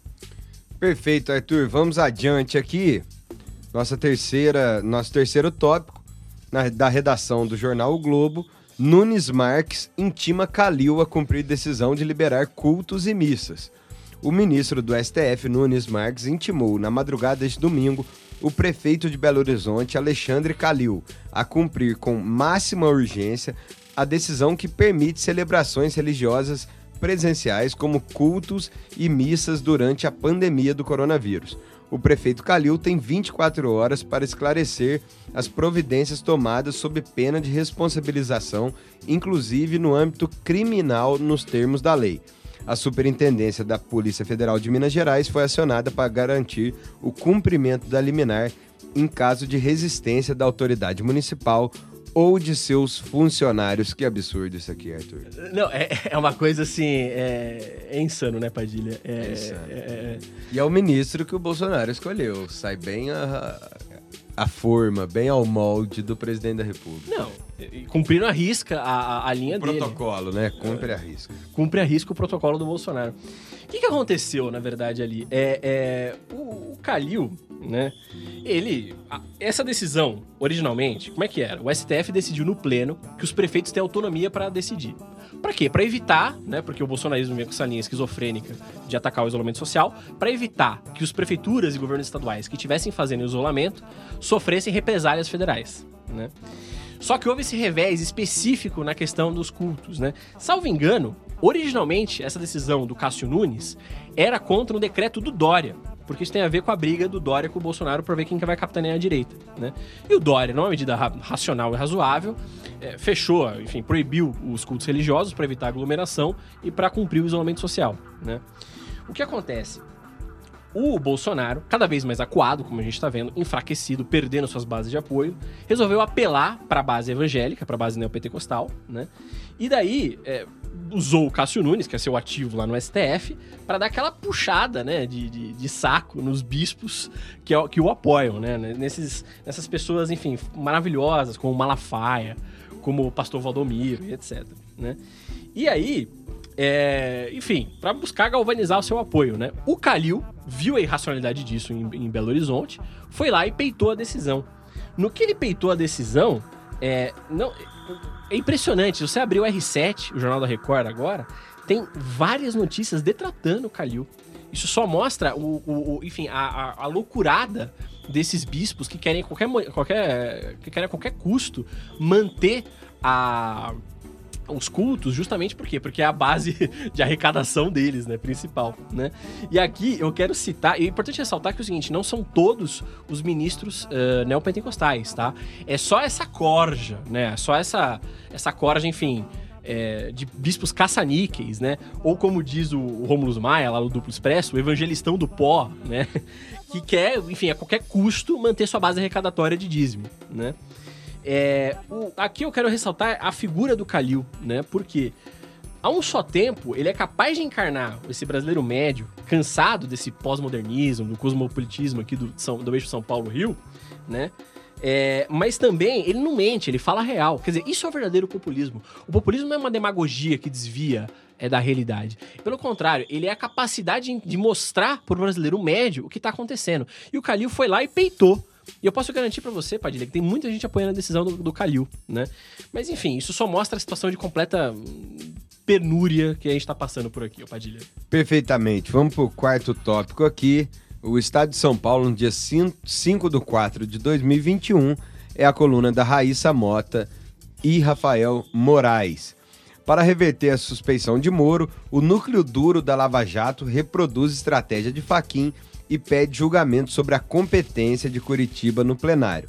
Perfeito, Arthur. Vamos adiante aqui. Nossa terceira, nosso terceiro tópico na, da redação do jornal o Globo. Nunes Marques intima Calil a cumprir decisão de liberar cultos e missas. O ministro do STF, Nunes Marques, intimou na madrugada deste domingo o prefeito de Belo Horizonte, Alexandre Calil, a cumprir com máxima urgência a decisão que permite celebrações religiosas presenciais, como cultos e missas durante a pandemia do coronavírus. O prefeito Calil tem 24 horas para esclarecer as providências tomadas sob pena de responsabilização, inclusive no âmbito criminal, nos termos da lei. A Superintendência da Polícia Federal de Minas Gerais foi acionada para garantir o cumprimento da liminar em caso de resistência da autoridade municipal ou de seus funcionários. Que absurdo isso aqui, Arthur. Não, é, é uma coisa assim. É, é insano, né, Padilha? É, é insano. É, é, e é o ministro que o Bolsonaro escolheu. Sai bem a, a forma, bem ao molde do presidente da República. Não, cumprindo a risca a, a linha o dele. protocolo, né? Cumpre a risca. Cumpre a risca o protocolo do Bolsonaro. O que, que aconteceu, na verdade, ali? É, é o, o Calil, né? Ele. A, essa decisão, originalmente, como é que era? O STF decidiu no pleno que os prefeitos têm autonomia para decidir. Para quê? Para evitar, né? Porque o bolsonarismo vem com essa linha esquizofrênica de atacar o isolamento social, para evitar que os prefeituras e governos estaduais que estivessem fazendo isolamento sofressem represálias federais, né? Só que houve esse revés específico na questão dos cultos, né? Salvo engano, originalmente essa decisão do Cássio Nunes era contra um decreto do Dória, porque isso tem a ver com a briga do Dória com o Bolsonaro para ver quem que vai capitanear a direita, né? E o Dória, numa medida ra racional e razoável, é, fechou, enfim, proibiu os cultos religiosos para evitar aglomeração e para cumprir o isolamento social, né? O que acontece? O Bolsonaro, cada vez mais acuado, como a gente está vendo, enfraquecido, perdendo suas bases de apoio, resolveu apelar para a base evangélica, para a base neopentecostal, né? E daí é, usou o Cássio Nunes, que é seu ativo lá no STF, para dar aquela puxada, né, de, de, de, saco nos bispos que, que o apoiam, né? Nesses, nessas pessoas, enfim, maravilhosas, como Malafaia, como o pastor Valdomiro etc, né? E aí, é, enfim, para buscar galvanizar o seu apoio, né? O Calil viu a irracionalidade disso em, em, Belo Horizonte, foi lá e peitou a decisão. No que ele peitou a decisão, é, não, é impressionante. Você abrir o R7, o Jornal da Record agora, tem várias notícias detratando o Calil. Isso só mostra o, o, o enfim, a, a, a, loucurada desses bispos que querem qualquer, qualquer, que querem a qualquer custo manter a os cultos, justamente por quê? Porque é a base *laughs* de arrecadação deles, né? Principal, né? E aqui eu quero citar, e é importante ressaltar que é o seguinte, não são todos os ministros uh, neopentecostais, tá? É só essa corja, né? É só essa, essa corja, enfim... É, de bispos caça-níqueis, né? Ou como diz o, o Romulus Maia, lá no Duplo Expresso, o evangelistão do pó, né? *laughs* Que quer, enfim, a qualquer custo manter sua base arrecadatória de dízimo, né? É, o- aqui eu quero ressaltar a figura do Calil, né? Porque há um só tempo ele é capaz de encarnar esse brasileiro médio, cansado desse pós-modernismo, do cosmopolitismo aqui do, São, do eixo São Paulo-Rio, né? É, mas também ele não mente, ele fala a real. Quer dizer, isso é o verdadeiro populismo. O populismo não é uma demagogia que desvia é, da realidade. Pelo contrário, ele é a capacidade de mostrar para o brasileiro médio o que está acontecendo. E o Calil foi lá e peitou. E eu posso garantir pra você, Padilha, que tem muita gente apoiando a decisão do, Calil, né? Mas enfim, isso só mostra a situação de completa hum, penúria que a gente tá passando por aqui, ô Padilha. Perfeitamente. Vamos pro quarto tópico aqui. O Estado de São Paulo, no dia 5 de 4 de 2021, é a coluna da Raíssa Mota e Rafael Moraes. Para reverter a suspeição de Moro, o núcleo duro da Lava Jato reproduz estratégia de Faquim e pede julgamento sobre a competência de Curitiba no plenário.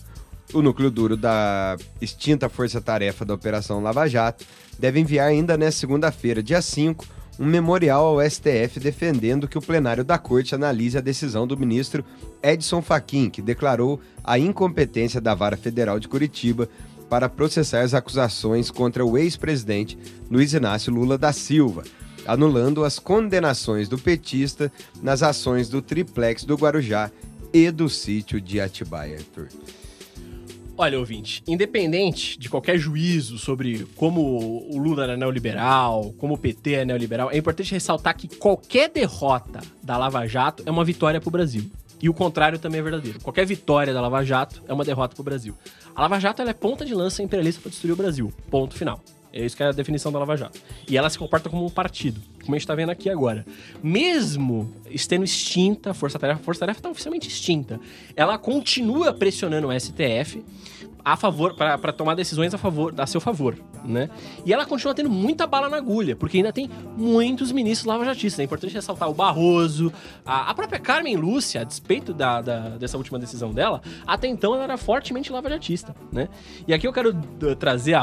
O núcleo duro da extinta força-tarefa da Operação Lava Jato deve enviar ainda nesta segunda-feira, dia 5, um memorial ao STF defendendo que o plenário da corte analise a decisão do ministro Edson Fachin, que declarou a incompetência da Vara Federal de Curitiba para processar as acusações contra o ex-presidente Luiz Inácio Lula da Silva, anulando as condenações do petista nas ações do triplex do Guarujá e do sítio de Atibaia, Arthur. Olha, ouvinte, independente de qualquer juízo sobre como o Lula é neoliberal, como o PT é neoliberal, é importante ressaltar que qualquer derrota da Lava Jato é uma vitória para o Brasil. E o contrário também é verdadeiro. Qualquer vitória da Lava Jato é uma derrota para o Brasil. A Lava Jato é ponta de lança imperialista para destruir o Brasil. Ponto final. É isso que é a definição da Lava Jato. E ela se comporta como um partido, como a gente está vendo aqui agora. Mesmo estando extinta, a Força Tarefa, a Força Tarefa está oficialmente extinta, ela continua pressionando o STF a favor para tomar decisões a favor a seu favor, né? E ela continua tendo muita bala na agulha, porque ainda tem muitos ministros lavajatistas. É importante ressaltar o Barroso, a, a própria Carmen Lúcia, a despeito da, da, dessa última decisão dela, até então ela era fortemente lavajatista, né? E aqui eu quero uh, trazer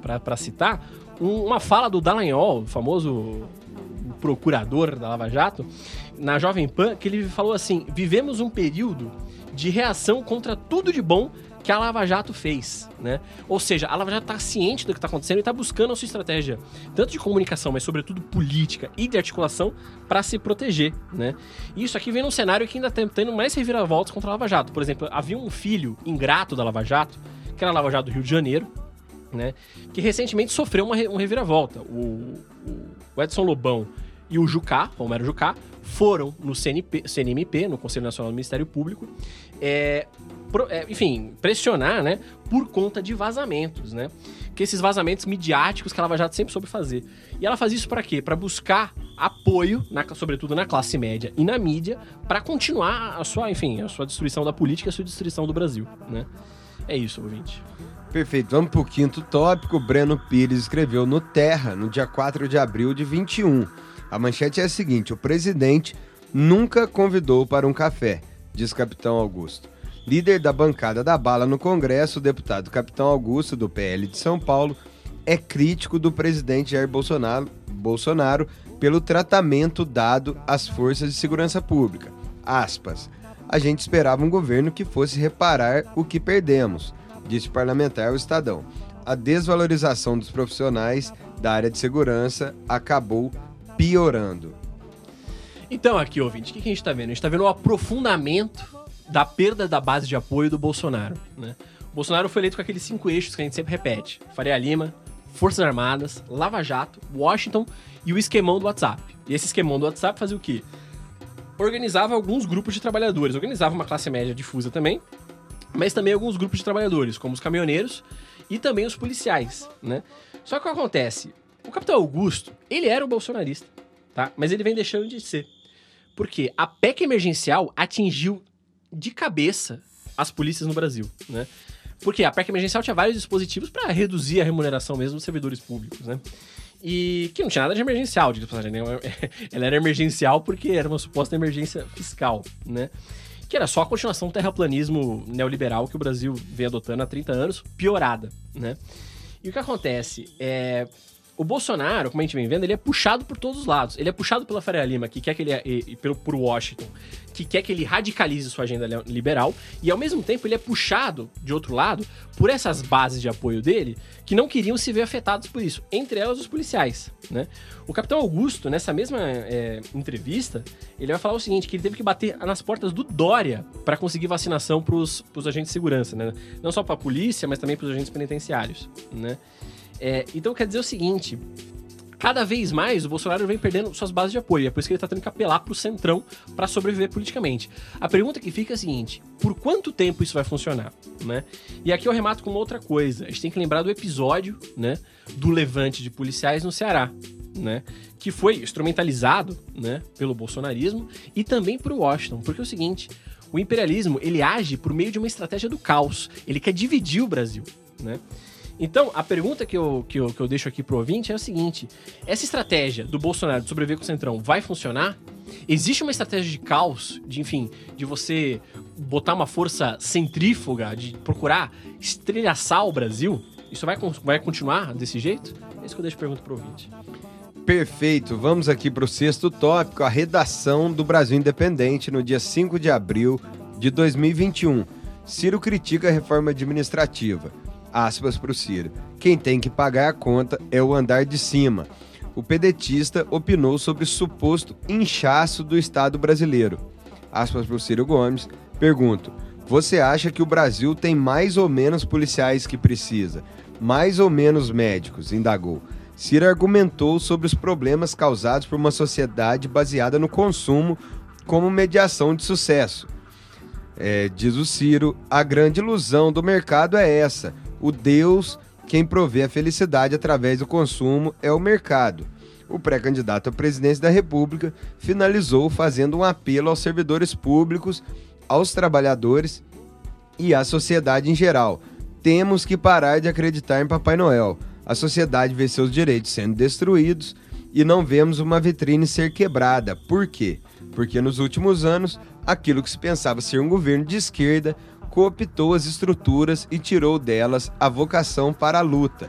para citar um, uma fala do Dallagnol, o famoso procurador da Lava Jato, na Jovem Pan, que ele falou assim: vivemos um período de reação contra tudo de bom que a Lava Jato fez, né? Ou seja, a Lava Jato está ciente do que está acontecendo e está buscando a sua estratégia, tanto de comunicação, mas sobretudo política e de articulação para se proteger, né? E isso aqui vem num cenário que ainda está tendo mais reviravoltas contra a Lava Jato. Por exemplo, havia um filho ingrato da Lava Jato, que era a Lava Jato do Rio de Janeiro, né? Que recentemente sofreu uma, um reviravolta. O, o Edson Lobão e o Jucá, Romero Jucá, foram no CNP, CNMP, no Conselho Nacional do Ministério Público, é, pro, é, enfim, pressionar, né, por conta de vazamentos, né? Que esses vazamentos midiáticos que a Lava Jato sempre soube fazer. E ela faz isso para quê? Para buscar apoio, na, sobretudo na classe média e na mídia, para continuar a sua, enfim, a sua destruição da política, a sua destruição do Brasil, né? É isso, ouvinte. Perfeito, vamos pro quinto tópico. Breno Pires escreveu no Terra, no dia 4 de abril de 21. A manchete é a seguinte: o presidente nunca convidou para um café, diz Capitão Augusto. Líder da bancada da bala no Congresso, o deputado Capitão Augusto, do PL de São Paulo, é crítico do presidente Jair Bolsonaro, Bolsonaro pelo tratamento dado às forças de segurança pública. Aspas. A gente esperava um governo que fosse reparar o que perdemos, disse o parlamentar ao Estadão. A desvalorização dos profissionais da área de segurança acabou piorando. Então, aqui, ouvinte, o que, a gente tá vendo? A gente tá vendo o aprofundamento da perda da base de apoio do Bolsonaro, né? O Bolsonaro foi eleito com aqueles cinco eixos que a gente sempre repete: Faria Lima, Forças Armadas, Lava Jato, Washington e o esquemão do WhatsApp. E esse esquemão do WhatsApp fazia o quê? Organizava alguns grupos de trabalhadores, organizava uma classe média difusa também, mas também alguns grupos de trabalhadores, como os caminhoneiros e também os policiais, né? Só que o que acontece? O capitão Augusto, ele era o bolsonarista, tá? Mas ele vem deixando de ser. Porque a PEC emergencial atingiu de cabeça as polícias no Brasil, né? Porque a PEC emergencial tinha vários dispositivos para reduzir a remuneração mesmo dos servidores públicos, né? E que não tinha nada de emergencial, de passagem, né? *laughs* Ela era emergencial porque era uma suposta emergência fiscal, né? Que era só a continuação do terraplanismo neoliberal que o Brasil vem adotando há 30 anos, piorada, né? E o que acontece? É, o Bolsonaro, como a gente vem vendo, ele é puxado por todos os lados. Ele é puxado pela Faria Lima, que quer que ele. E, e pelo, por Washington, que quer que ele radicalize sua agenda liberal. E ao mesmo tempo ele é puxado, de outro lado, por essas bases de apoio dele, que não queriam se ver afetados por isso. Entre elas, os policiais. Né? O capitão Augusto, nessa mesma é, entrevista, ele vai falar o seguinte: que ele teve que bater nas portas do Dória para conseguir vacinação para os agentes de segurança. Né? Não só para a polícia, mas também para os agentes penitenciários. Né? É, então quer dizer o seguinte: cada vez mais o Bolsonaro vem perdendo suas bases de apoio. É por isso que ele tá tendo que apelar pro centrão para sobreviver politicamente. A pergunta que fica é a seguinte: por quanto tempo isso vai funcionar? Né? E aqui eu remato com uma outra coisa. A gente tem que lembrar do episódio né, do levante de policiais no Ceará. Né, que foi instrumentalizado né, pelo bolsonarismo e também por Washington. Porque é o seguinte: o imperialismo ele age por meio de uma estratégia do caos. Ele quer dividir o Brasil. Né? Então, a pergunta que eu, que, eu, que eu deixo aqui pro ouvinte é o seguinte: essa estratégia do Bolsonaro de sobreviver com o Centrão vai funcionar? Existe uma estratégia de caos, de enfim, de você botar uma força centrífuga, de procurar estrelhaçar o Brasil? Isso vai, vai continuar desse jeito? É isso que eu deixo pergunta pro ouvinte. Perfeito. Vamos aqui para o sexto tópico, a redação do Brasil Independente no dia 5 de abril de 2021. Ciro critica a reforma administrativa aspas para o Ciro. Quem tem que pagar a conta é o andar de cima. O pedetista opinou sobre o suposto inchaço do Estado brasileiro. Aspas para o Ciro Gomes. Pergunto: você acha que o Brasil tem mais ou menos policiais que precisa? Mais ou menos médicos? indagou. Ciro argumentou sobre os problemas causados por uma sociedade baseada no consumo como mediação de sucesso. É, diz o Ciro, a grande ilusão do mercado é essa o Deus quem provê a felicidade através do consumo é o mercado. O pré-candidato à presidência da República finalizou fazendo um apelo aos servidores públicos, aos trabalhadores e à sociedade em geral. Temos que parar de acreditar em Papai Noel. A sociedade vê seus direitos sendo destruídos e não vemos uma vitrine ser quebrada. Por quê? Porque nos últimos anos, aquilo que se pensava ser um governo de esquerda cooptou as estruturas e tirou delas a vocação para a luta.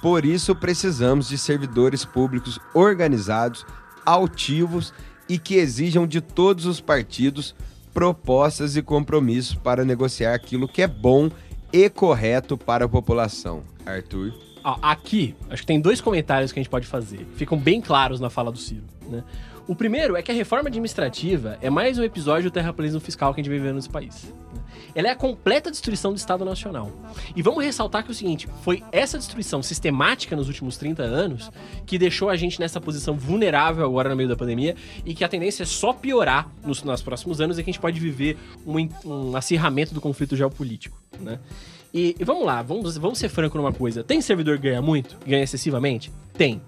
Por isso, precisamos de servidores públicos organizados, altivos e que exijam de todos os partidos propostas e compromissos para negociar aquilo que é bom e correto para a população. Arthur. Aqui, acho que tem dois comentários que a gente pode fazer. Ficam bem claros na fala do Ciro. Né? O primeiro é que a reforma administrativa é mais um episódio do terraplanismo fiscal que a gente vive nesse país. Ela é a completa destruição do Estado Nacional. E vamos ressaltar que é o seguinte: foi essa destruição sistemática nos últimos 30 anos que deixou a gente nessa posição vulnerável agora no meio da pandemia e que a tendência é só piorar nos, nos próximos anos e que a gente pode viver um, um acirramento do conflito geopolítico. Né? E, e, vamos lá, vamos, vamos ser franco numa coisa. Tem servidor que ganha muito? Ganha excessivamente? Tem.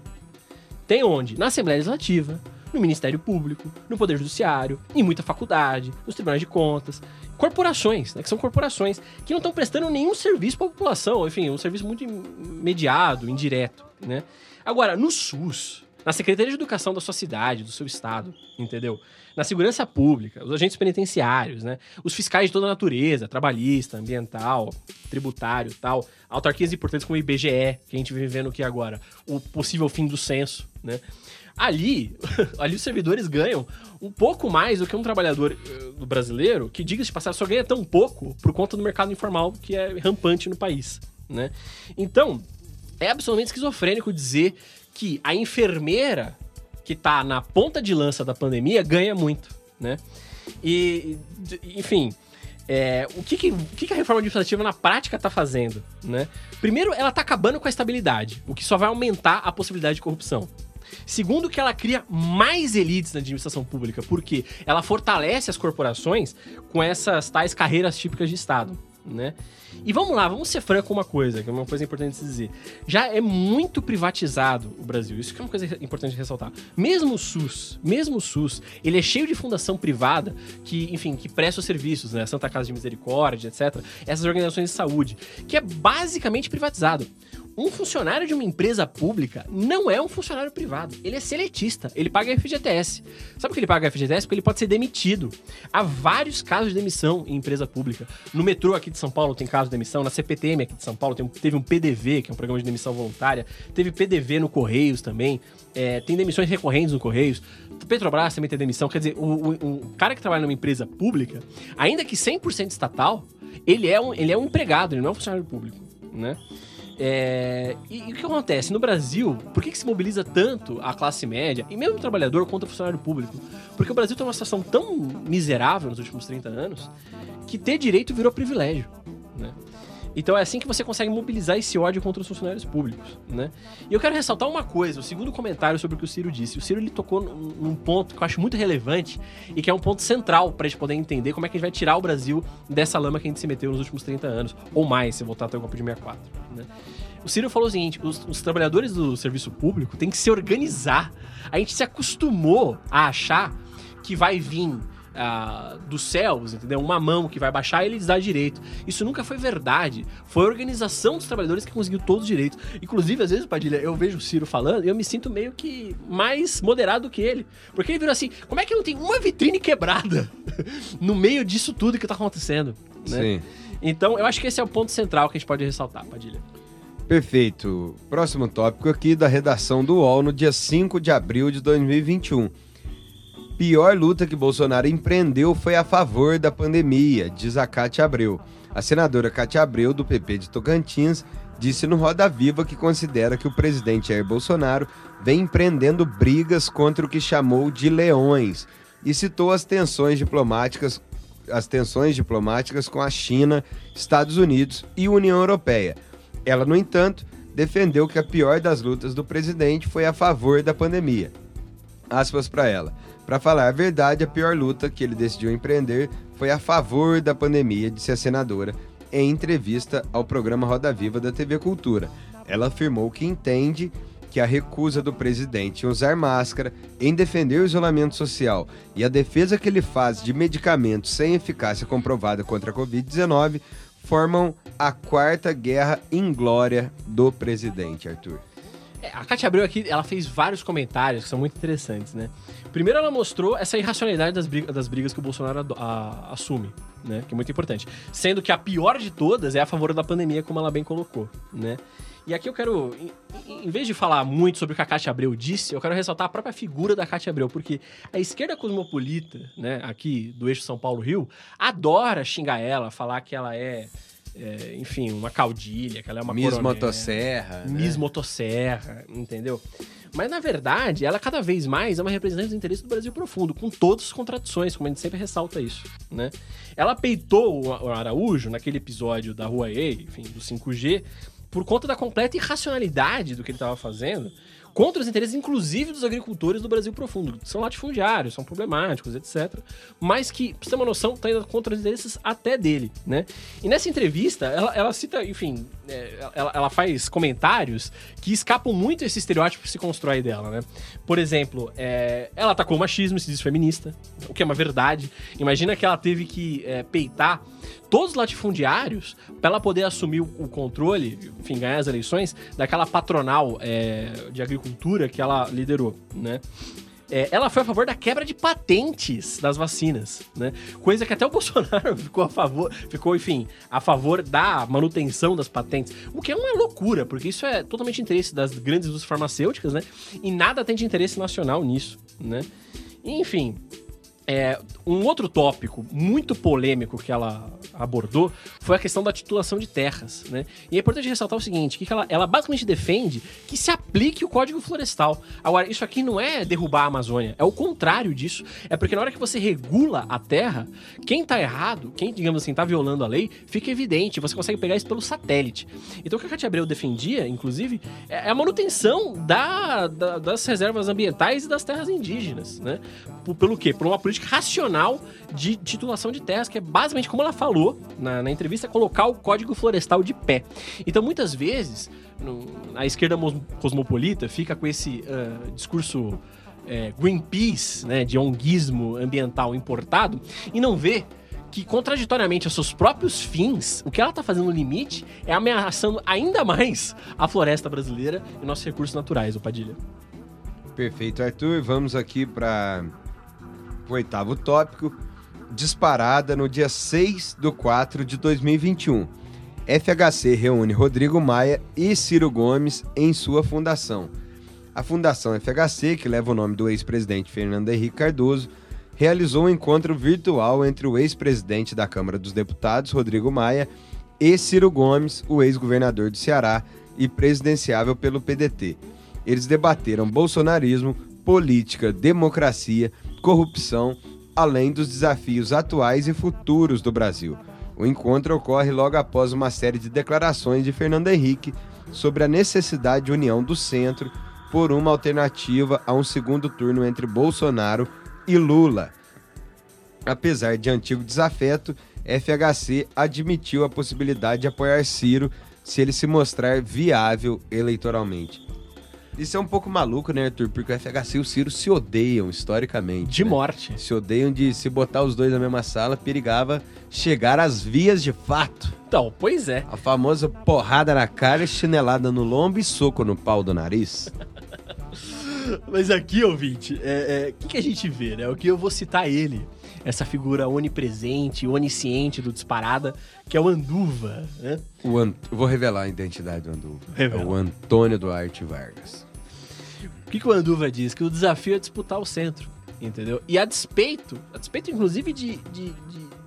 Tem onde? Na Assembleia Legislativa, no Ministério Público, no Poder Judiciário, em muita faculdade, nos tribunais de contas, corporações, né, que são corporações que não estão prestando nenhum serviço para a população, enfim, um serviço muito imediato, indireto, né? Agora, no SUS, na Secretaria de Educação da sua cidade, do seu estado, entendeu? Na segurança pública, os agentes penitenciários, né? Os fiscais de toda natureza, trabalhista, ambiental, tributário, tal, autarquias importantes como o IBGE, que a gente vive vendo aqui agora, o possível fim do censo, né? Ali, *laughs* ali os servidores ganham um pouco mais do que um trabalhador uh, brasileiro, que, diga-se de passar, só ganha tão pouco por conta do mercado informal que é rampante no país, né? Então, é absolutamente esquizofrênico dizer que a enfermeira que tá na ponta de lança da pandemia ganha muito, né? E, enfim, é, o, que, que, o que, que, a reforma administrativa na prática está fazendo? Né? Primeiro, ela está acabando com a estabilidade, o que só vai aumentar a possibilidade de corrupção. Segundo, que ela cria mais elites na administração pública, porque ela fortalece as corporações com essas tais carreiras típicas de Estado. Né? E vamos lá, vamos ser franco com uma coisa, que é uma coisa importante de dizer. Já é muito privatizado o Brasil, isso que é uma coisa importante de ressaltar. Mesmo o SUS, mesmo o SUS, ele é cheio de fundação privada que, enfim, que presta os serviços, né? Santa Casa de Misericórdia, etc. Essas organizações de saúde, que é basicamente privatizado um funcionário de uma empresa pública não é um funcionário privado. Ele é seletista. Ele paga FGTS. Sabe por que ele paga FGTS? Porque ele pode ser demitido. Há vários casos de demissão em empresa pública. No metrô aqui de São Paulo tem caso de demissão. Na CPTM aqui de São Paulo tem, teve um PDV, que é um programa de demissão voluntária. Teve PDV no Correios também. É, tem demissões recorrentes no Correios. Petrobras também tem demissão. Quer dizer, o, o, o cara que trabalha numa empresa pública, ainda que 100% estatal, ele é, um, ele é um empregado, ele não é um funcionário público, né? É, e, e, o que acontece? No Brasil, por que, que, se mobiliza tanto a classe média e mesmo o trabalhador contra o funcionário público? Porque o Brasil tem uma situação tão miserável nos últimos 30 anos que ter direito virou privilégio. Né? Então é assim que você consegue mobilizar esse ódio contra os funcionários públicos, né? E eu quero ressaltar uma coisa, o segundo comentário sobre o que o Ciro disse. O Ciro ele tocou num ponto que eu acho muito relevante e que é um ponto central para a gente poder entender como é que a gente vai tirar o Brasil dessa lama que a gente se meteu nos últimos 30 anos, ou mais, se voltar até o golpe de 64, né? O Ciro falou o seguinte: os, os, trabalhadores do serviço público têm que se organizar. A gente se acostumou a achar que vai vir uh, dos céus, entendeu? Uma mão que vai baixar e eles dá direito. Isso nunca foi verdade. Foi a organização dos trabalhadores que conseguiu todos os direitos. Inclusive, às vezes, Padilha, eu vejo o Ciro falando e eu me sinto meio que mais moderado que ele. Porque ele virou assim: como é que não tem uma vitrine quebrada *laughs* no meio disso tudo que tá acontecendo? Né? Sim. Então, eu acho que esse é o ponto central que a gente pode ressaltar, Padilha. Perfeito. Próximo tópico aqui da redação do UOL no dia 5 de abril de 2021 pior luta que Bolsonaro empreendeu foi a favor da pandemia, diz a Cátia Abreu. A senadora Cátia Abreu, do PP de Tocantins, disse no Roda Viva que considera que o presidente Jair Bolsonaro vem empreendendo brigas contra o que chamou de leões e citou as tensões diplomáticas as tensões diplomáticas com a China, Estados Unidos e União Europeia. Ela, no entanto, defendeu que a pior das lutas do presidente foi a favor da pandemia. Aspas para ela. Para falar a verdade, a pior luta que ele decidiu empreender foi a favor da pandemia, disse a senadora em entrevista ao programa Roda Viva da TV Cultura. Ela afirmou que entende que a recusa do presidente em usar máscara, em defender o isolamento social e a defesa que ele faz de medicamentos sem eficácia comprovada contra a Covid-19 formam a quarta guerra inglória do presidente, Arthur. É, a Katia Abreu aqui, ela fez vários comentários que são muito interessantes, né? Primeiro, ela mostrou essa irracionalidade das brigas, das brigas que o Bolsonaro a, a, assume, né? Que é muito importante. Sendo que a pior de todas é a favor da pandemia, como ela bem colocou, né? E aqui eu quero, em, em vez de falar muito sobre o que a Cátia Abreu disse, eu quero ressaltar a própria figura da Cátia Abreu, porque a esquerda cosmopolita, né, aqui do eixo São Paulo-Rio, adora xingar ela, falar que ela é é, enfim, uma caudilha, que ela é uma Miss Motosserra. Né? Miss Motosserra, entendeu? Mas, na verdade, ela cada vez mais é uma representante dos interesses do Brasil profundo, com todas as contradições, como a gente sempre ressalta isso, né? Ela peitou o Araújo naquele episódio da Huawei, enfim, do 5G, por conta da completa irracionalidade do que ele estava fazendo, contra os interesses, inclusive, dos agricultores do Brasil profundo. São latifundiários, são problemáticos, etc. Mas que, pra você ter uma noção, tá indo contra os interesses até dele, né? E nessa entrevista, ela, ela cita, enfim, é, ela, ela, faz comentários que escapam muito esse estereótipo que se constrói dela, né? Por exemplo, é, ela atacou o machismo e se diz feminista, o que é uma verdade. Imagina que ela teve que é, peitar todos os latifundiários para ela poder assumir o controle, enfim, ganhar as eleições daquela patronal é, de agricultura que ela liderou, né? É, ela foi a favor da quebra de patentes das vacinas, né? Coisa que até o *laughs* Bolsonaro ficou a favor, ficou, enfim, a favor da manutenção das patentes. O que é uma loucura, porque isso é totalmente interesse das grandes indústrias farmacêuticas, né? E nada tem de interesse nacional nisso, né? Enfim, é, um outro tópico muito polêmico que ela abordou foi a questão da titulação de terras, né? E é importante ressaltar o seguinte, que ela, ela basicamente defende que se aplique o Código Florestal. Agora, isso aqui não é derrubar a Amazônia, é o contrário disso. É porque na hora que você regula a terra, quem tá errado, quem, digamos assim, tá violando a lei, fica evidente, você consegue pegar isso pelo satélite. Então o que a Cátia Abreu defendia, inclusive, é a manutenção da, da, das reservas ambientais e das terras indígenas, né? Pelo quê? Por uma política política racional de titulação de terras, que é basicamente, como ela falou na, na entrevista, colocar o Código Florestal de pé. Então, muitas vezes, no, a esquerda cosmopolita fica com esse uh, discurso é, Greenpeace, né, de onguismo ambiental importado, e não vê que, contraditoriamente aos seus próprios fins, o que ela tá fazendo no limite é ameaçando ainda mais a floresta brasileira e nossos recursos naturais, o Padilha. Perfeito, Arthur. Vamos aqui para o oitavo tópico. Disparada no dia 6 de 4 de 2021. FHC reúne Rodrigo Maia e Ciro Gomes em sua fundação. A Fundação FHC, que leva o nome do ex-presidente Fernando Henrique Cardoso, realizou um encontro virtual entre o ex-presidente da Câmara dos Deputados, Rodrigo Maia, e Ciro Gomes, o ex-governador do Ceará e presidenciável pelo PDT. Eles debateram bolsonarismo, política, democracia, corrupção, além dos desafios atuais e futuros do Brasil. O encontro ocorre logo após uma série de declarações de Fernando Henrique sobre a necessidade de união do centro por uma alternativa a um segundo turno entre Bolsonaro e Lula. Apesar de antigo desafeto, FHC admitiu a possibilidade de apoiar Ciro se ele se mostrar viável eleitoralmente. Isso é um pouco maluco, né, Arthur? Porque o FHC e o Ciro se odeiam historicamente. De né? morte. Se odeiam de se botar os dois na mesma sala, perigava chegar às vias de fato. Então, pois é. A famosa porrada na cara, chinelada no lombo e soco no pau do nariz. *laughs* Mas aqui, ouvinte, o é, é, que, que a gente vê, né? O que eu vou citar ele, essa figura onipresente, onisciente do Disparada, que é o Anduva, né? O Ant... Vou revelar a identidade do Anduva. Revela. É o Antônio Duarte Vargas. O que, que o Anduva diz? Que o desafio é disputar o centro, entendeu? E a despeito, a despeito inclusive de, de,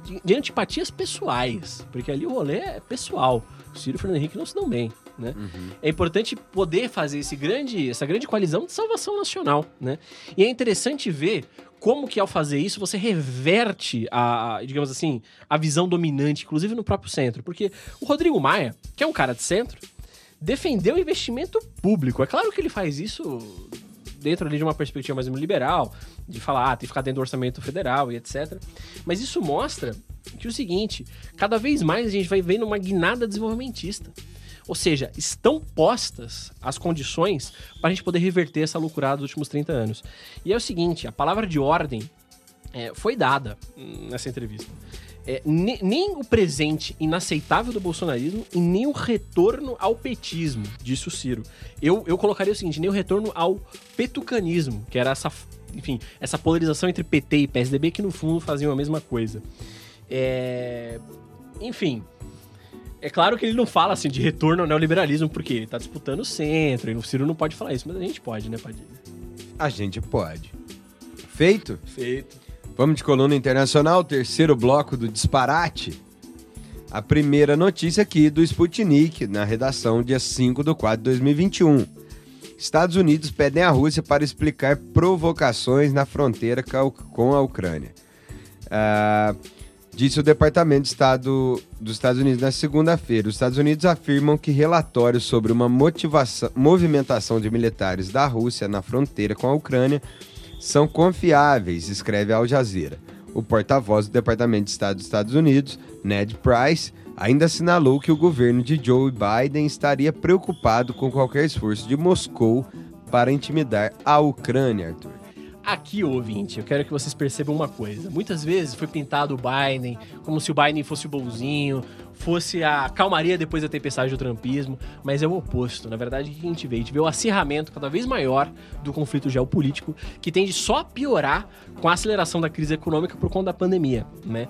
de, de, antipatias pessoais, porque ali o rolê é pessoal. O Ciro e o Fernando Henrique não se dão bem, né? É importante poder fazer esse grande, essa grande coalizão de salvação nacional, né? E é interessante ver como que ao fazer isso você reverte a, digamos assim, a visão dominante, inclusive no próprio centro, porque o Rodrigo Maia, que é um cara de centro, defendeu o investimento público. É claro que ele faz isso dentro ali de uma perspectiva mais liberal, de falar, ah, tem que ficar dentro do orçamento federal e etc. Mas isso mostra que o seguinte, cada vez mais a gente vai vendo uma guinada desenvolvimentista. Ou seja, estão postas as condições para a gente poder reverter essa loucurada dos últimos 30 anos. E é o seguinte, a palavra de ordem é, foi dada nessa entrevista. É, ne- nem o presente inaceitável do bolsonarismo e nem o retorno ao petismo, disse o Ciro. Eu, eu colocaria o seguinte, nem o retorno ao petucanismo, que era essa, enfim, essa polarização entre PT e PSDB que no fundo faziam a mesma coisa. É, enfim, é claro que ele não fala assim de retorno ao neoliberalismo, porque ele tá disputando o centro, e o Ciro não pode falar isso, mas a gente pode, né, Padilha? A gente pode. Feito? Feito. Vamos de coluna internacional, terceiro bloco do disparate. A primeira notícia aqui do Sputnik, na redação, dia 5 de 4 de 2021. Estados Unidos pedem à Rússia para explicar provocações na fronteira com a Ucrânia. Ah, disse o Departamento de Estado dos Estados Unidos na segunda-feira. Os Estados Unidos afirmam que relatórios sobre uma movimentação de militares da Rússia na fronteira com a Ucrânia são confiáveis, escreve Al Jazeera. O porta-voz do Departamento de Estado dos Estados Unidos, Ned Price, ainda assinalou que o governo de Joe Biden estaria preocupado com qualquer esforço de Moscou para intimidar a Ucrânia, Arthur. Aqui, ouvinte, eu quero que vocês percebam uma coisa. Muitas vezes foi pintado o Biden como se o Biden fosse o bonzinho, fosse a calmaria depois da tempestade do trumpismo, mas é o oposto. Na verdade, o que a gente vê? A gente vê o acirramento cada vez maior do conflito geopolítico, que tende só a piorar com a aceleração da crise econômica por conta da pandemia, né?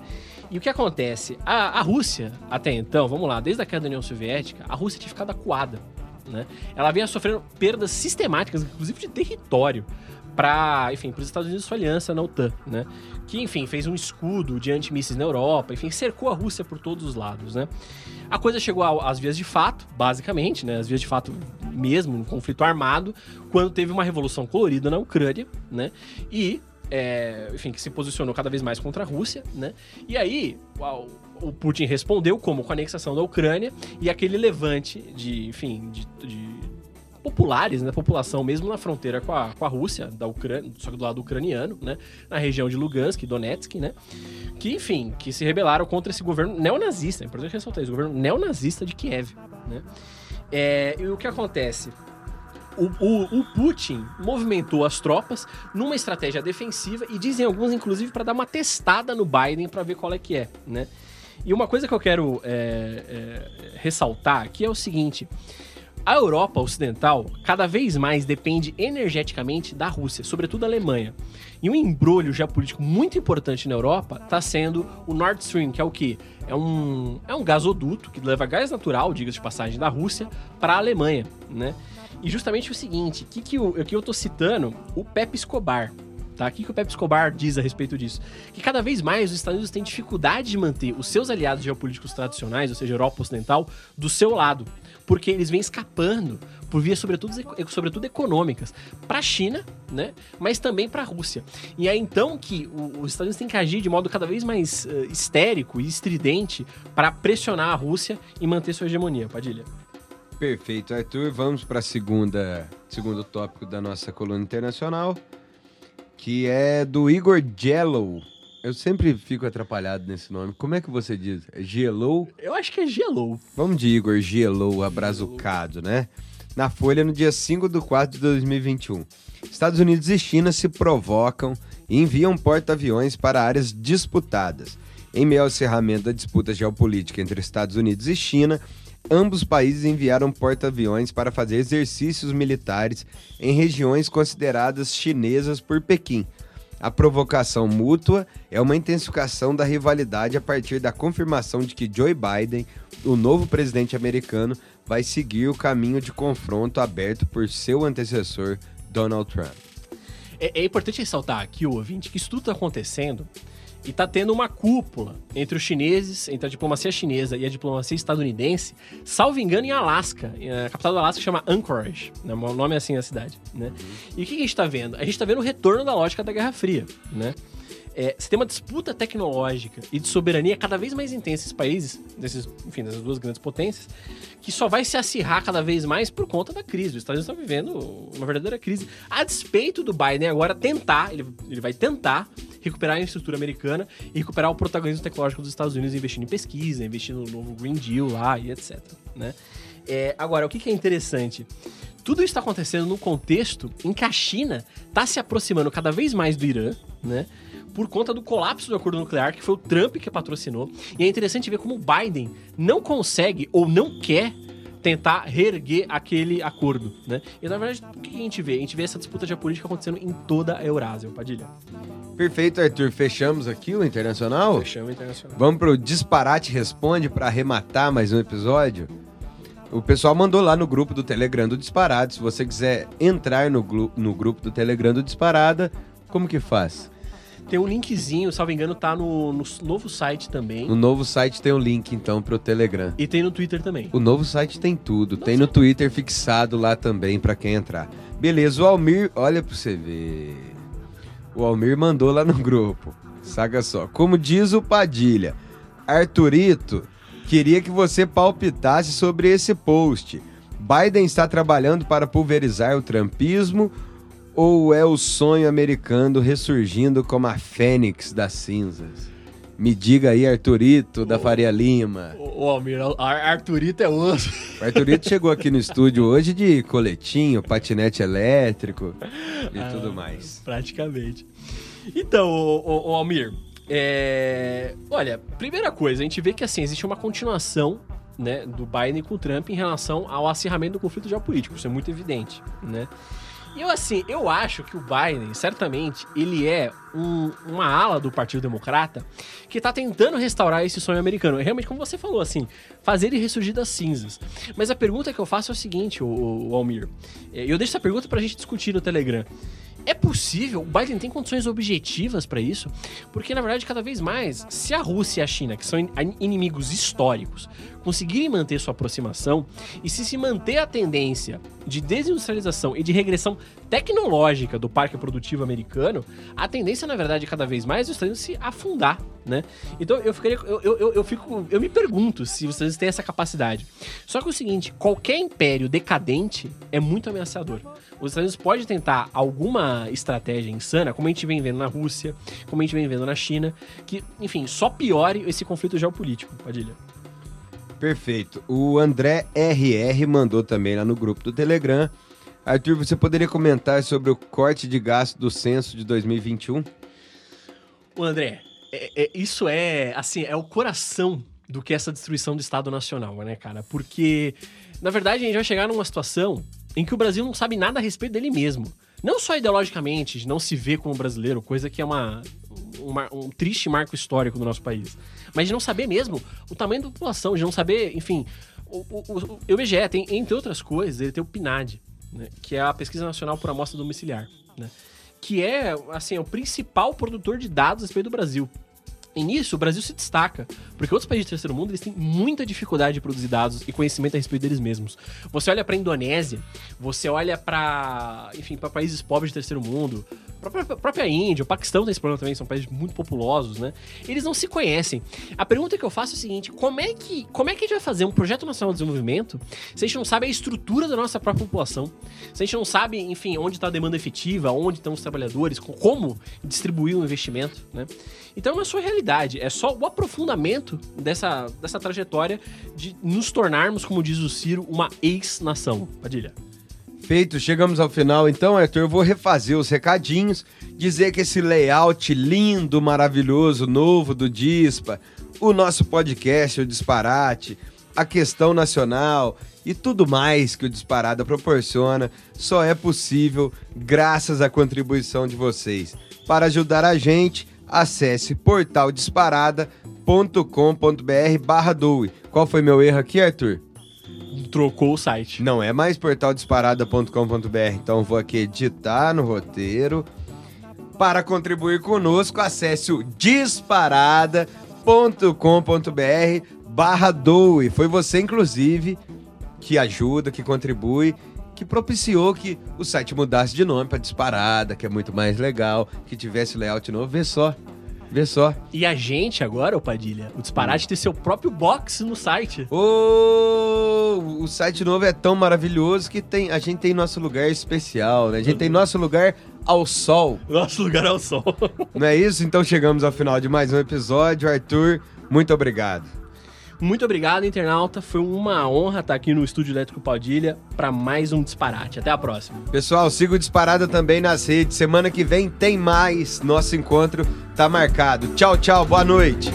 E o que acontece? A, a Rússia, até então, vamos lá, desde a queda da União Soviética, a Rússia tinha ficado acuada, né? Ela vinha sofrendo perdas sistemáticas, inclusive de território, para, enfim, para os Estados Unidos sua aliança na OTAN, né? Que, enfim, fez um escudo de antimísseis na Europa, enfim, cercou a Rússia por todos os lados, né? A coisa chegou às vias de fato, basicamente, né? As vias de fato mesmo, um conflito armado, quando teve uma revolução colorida na Ucrânia, né? E, é, enfim, que se posicionou cada vez mais contra a Rússia, né? E aí, o, o Putin respondeu como com a anexação da Ucrânia e aquele levante de, enfim, de- de populares, né, população mesmo na fronteira com a, com a Rússia, da Ucrânia, só que do lado ucraniano, né, na região de Lugansk, Donetsk, né, que, enfim, que se rebelaram contra esse governo neonazista, é importante ressaltar isso, governo neonazista de Kiev, né. É, e o que acontece? o, o, o, Putin movimentou as tropas numa estratégia defensiva e dizem alguns, inclusive, para dar uma testada no Biden para ver qual é que é, né? E uma coisa que eu quero é, é, ressaltar aqui é o seguinte: a Europa Ocidental cada vez mais depende energeticamente da Rússia, sobretudo a Alemanha. E um embrulho geopolítico muito importante na Europa está sendo o Nord Stream, que é o quê? É um, é um gasoduto que leva gás natural, diga-se de passagem, da Rússia para a Alemanha, né? E justamente o seguinte, que que eu, que eu tô citando o Pepe Escobar, tá? O que, que o Pepe Escobar diz a respeito disso? Que cada vez mais os Estados Unidos têm dificuldade de manter os seus aliados geopolíticos tradicionais, ou seja, Europa Ocidental, do seu lado porque eles vêm escapando por vias sobretudo, sobretudo econômicas para a China, né? Mas também para a Rússia. E é então que o, os Estados Unidos têm que agir de modo cada vez mais uh, histérico e estridente para pressionar a Rússia e manter sua hegemonia. Padilha. Perfeito, Arthur. Vamos para segunda segundo tópico da nossa coluna internacional, que é do Igor Jello. Eu sempre fico atrapalhado nesse nome. Como é que você diz? É Gelou? Eu acho que é Gelou. Vamos de Igor Gelou, abrazucado, né? Na Folha, no dia 5 de 4 de 2021. Estados Unidos e China se provocam e enviam porta-aviões para áreas disputadas. Em meio ao encerramento da disputa geopolítica entre Estados Unidos e China, ambos países enviaram porta-aviões para fazer exercícios militares em regiões consideradas chinesas por Pequim, a provocação mútua é uma intensificação da rivalidade a partir da confirmação de que Joe Biden, o novo presidente americano, vai seguir o caminho de confronto aberto por seu antecessor, Donald Trump. É, é importante ressaltar aqui, ouvinte, que isso tudo está acontecendo e tá tendo uma cúpula entre os chineses, entre a diplomacia chinesa e a diplomacia estadunidense, salvo engano, em Alasca. A capital do Alasca chama Anchorage, né? o nome é assim a cidade, né? E o que a gente tá vendo? A gente tá vendo o retorno da lógica da Guerra Fria, né? É, você tem uma disputa tecnológica e de soberania cada vez mais intensa esses países, desses, enfim, dessas duas grandes potências, que só vai se acirrar cada vez mais por conta da crise. Os Estados Unidos estão vivendo uma verdadeira crise. A despeito do Biden agora tentar, ele, ele vai tentar recuperar a infraestrutura americana e recuperar o protagonismo tecnológico dos Estados Unidos investindo em pesquisa, investindo no novo Green Deal lá e etc. Né? É, agora, o que, que é interessante? Tudo isso está acontecendo num contexto em que a China está se aproximando cada vez mais do Irã, né? Por conta do colapso do acordo nuclear, que foi o Trump que patrocinou. E é interessante ver como o Biden não consegue ou não quer tentar reerguer aquele acordo, né? E na verdade, o que a gente vê? A gente vê essa disputa geopolítica acontecendo em toda a Eurásia, Padilha. Perfeito, Arthur. Fechamos aqui o Internacional? Fechamos o Internacional. Vamos pro Disparate Responde para arrematar mais um episódio? O pessoal mandou lá no grupo do Telegram do Disparado. Se você quiser entrar no, no grupo do Telegram do Disparada, como que faz? Tem um linkzinho, salvo engano, tá no, no novo site também. No novo site tem um link, então, pro Telegram. E tem no Twitter também. O novo site tem tudo. Nossa. Tem no Twitter fixado lá também para quem entrar. Beleza, o Almir, olha pra você ver. O Almir mandou lá no grupo. Saca só. Como diz o Padilha, Arthurito, queria que você palpitasse sobre esse post. Biden está trabalhando para pulverizar o trumpismo ou é o sonho americano ressurgindo como a fênix das cinzas? Me diga aí, Arthurito da Faria Lima. Ô, Almir, Arthurito é osso. O Arthurito chegou aqui no estúdio hoje de coletinho, patinete elétrico e ah, tudo mais. Praticamente. Então, ô, ô, Almir, é... olha, primeira coisa, a gente vê que assim, existe uma continuação né, do Biden com o Trump em relação ao acirramento do conflito geopolítico. Isso é muito evidente, né? Eu, assim, eu acho que o Biden, certamente, ele é um, uma ala do Partido Democrata que tá tentando restaurar esse sonho americano. É realmente, como você falou, assim, fazer ele ressurgir das cinzas. Mas a pergunta que eu faço é o seguinte, o, o Almir. É, eu deixo essa pergunta pra gente discutir no Telegram. É possível? O Biden tem condições objetivas para isso? Porque, na verdade, cada vez mais, se a Rússia e a China, que são inimigos históricos, conseguirem manter sua aproximação e se se manter a tendência de desindustrialização e de regressão tecnológica do parque produtivo americano, a tendência, na verdade, cada vez mais é os Estados Unidos se afundar, né? Então eu ficaria. Eu, eu, eu, fico. Eu me pergunto se os Estados Unidos têm essa capacidade. Só que é o seguinte, qualquer império decadente é muito ameaçador. Os Estados Unidos pode tentar alguma estratégia insana, como a gente vem vendo na Rússia, como a gente vem vendo na China, que, enfim, só piore esse conflito geopolítico, Padilha. Perfeito. O André RR mandou também lá no grupo do Telegram Arthur, você poderia comentar sobre o corte de gasto do censo de 2021? O André, é, é, isso é, assim, é o coração do que é essa destruição do Estado Nacional, né, cara? Porque, na verdade, a gente vai chegar numa situação em que o Brasil não sabe nada a respeito dele mesmo. Não só ideologicamente, de não se ver como brasileiro, coisa que é uma, uma, um triste marco histórico do nosso país. Mas de não saber mesmo o tamanho da população, de não saber, enfim. O, o, o, IBGE tem, entre outras coisas, ele tem o PNAD, né, que é a Pesquisa Nacional por Amostra Domiciliar, né, que é, assim, o principal produtor de dados a respeito do Brasil. E nisso, o Brasil se destaca, porque outros países do terceiro mundo eles têm muita dificuldade de produzir dados e conhecimento a respeito deles mesmos. Você olha para a Indonésia, você olha para, enfim, para países pobres do terceiro mundo, a própria, Índia, o Paquistão tem esse problema também, são países muito populosos, né? Eles não se conhecem. A pergunta que eu faço é a seguinte: como é que, como é que a gente vai fazer um projeto nacional de desenvolvimento se a gente não sabe a estrutura da nossa própria população? Se a gente não sabe, enfim, onde está a demanda efetiva, onde estão os trabalhadores, como distribuir o investimento, né? Então é só a realidade, é só o aprofundamento dessa, dessa trajetória de nos tornarmos, como diz o Ciro, uma ex-nação. Padilha. Feito, chegamos ao final. Então, Arthur, eu vou refazer os recadinhos, dizer que esse layout lindo, maravilhoso, novo do Dispa, o nosso podcast, o Disparate, a questão nacional e tudo mais que o Disparada proporciona só é possível graças à contribuição de vocês. Para ajudar a gente, acesse portaldisparada.com.br barra doe. Qual foi meu erro aqui, Arthur? Trocou o site. Não é mais portaldisparada.com.br, então vou aqui editar no roteiro. Para contribuir conosco, acesse o disparada.com.br barra doe. Foi você, inclusive, que ajuda, que contribui que propiciou que o site mudasse de nome para Disparada, que é muito mais legal, que tivesse layout novo. Vê só. Vê só. E a gente agora, o Padilha, o Disparate tem seu próprio box no site. Oh, o site novo é tão maravilhoso que tem, a gente tem nosso lugar especial, né? A gente tem nosso lugar ao sol. Nosso lugar ao sol. Não é isso? Então chegamos ao final de mais um episódio. Arthur, muito obrigado. Muito obrigado, internauta. Foi uma honra estar aqui no Estúdio Elétrico Padilha para mais um Disparate. Até a próxima. Pessoal, siga o Disparada também nas redes. Semana que vem tem mais. Nosso encontro tá marcado. Tchau, tchau. Boa noite.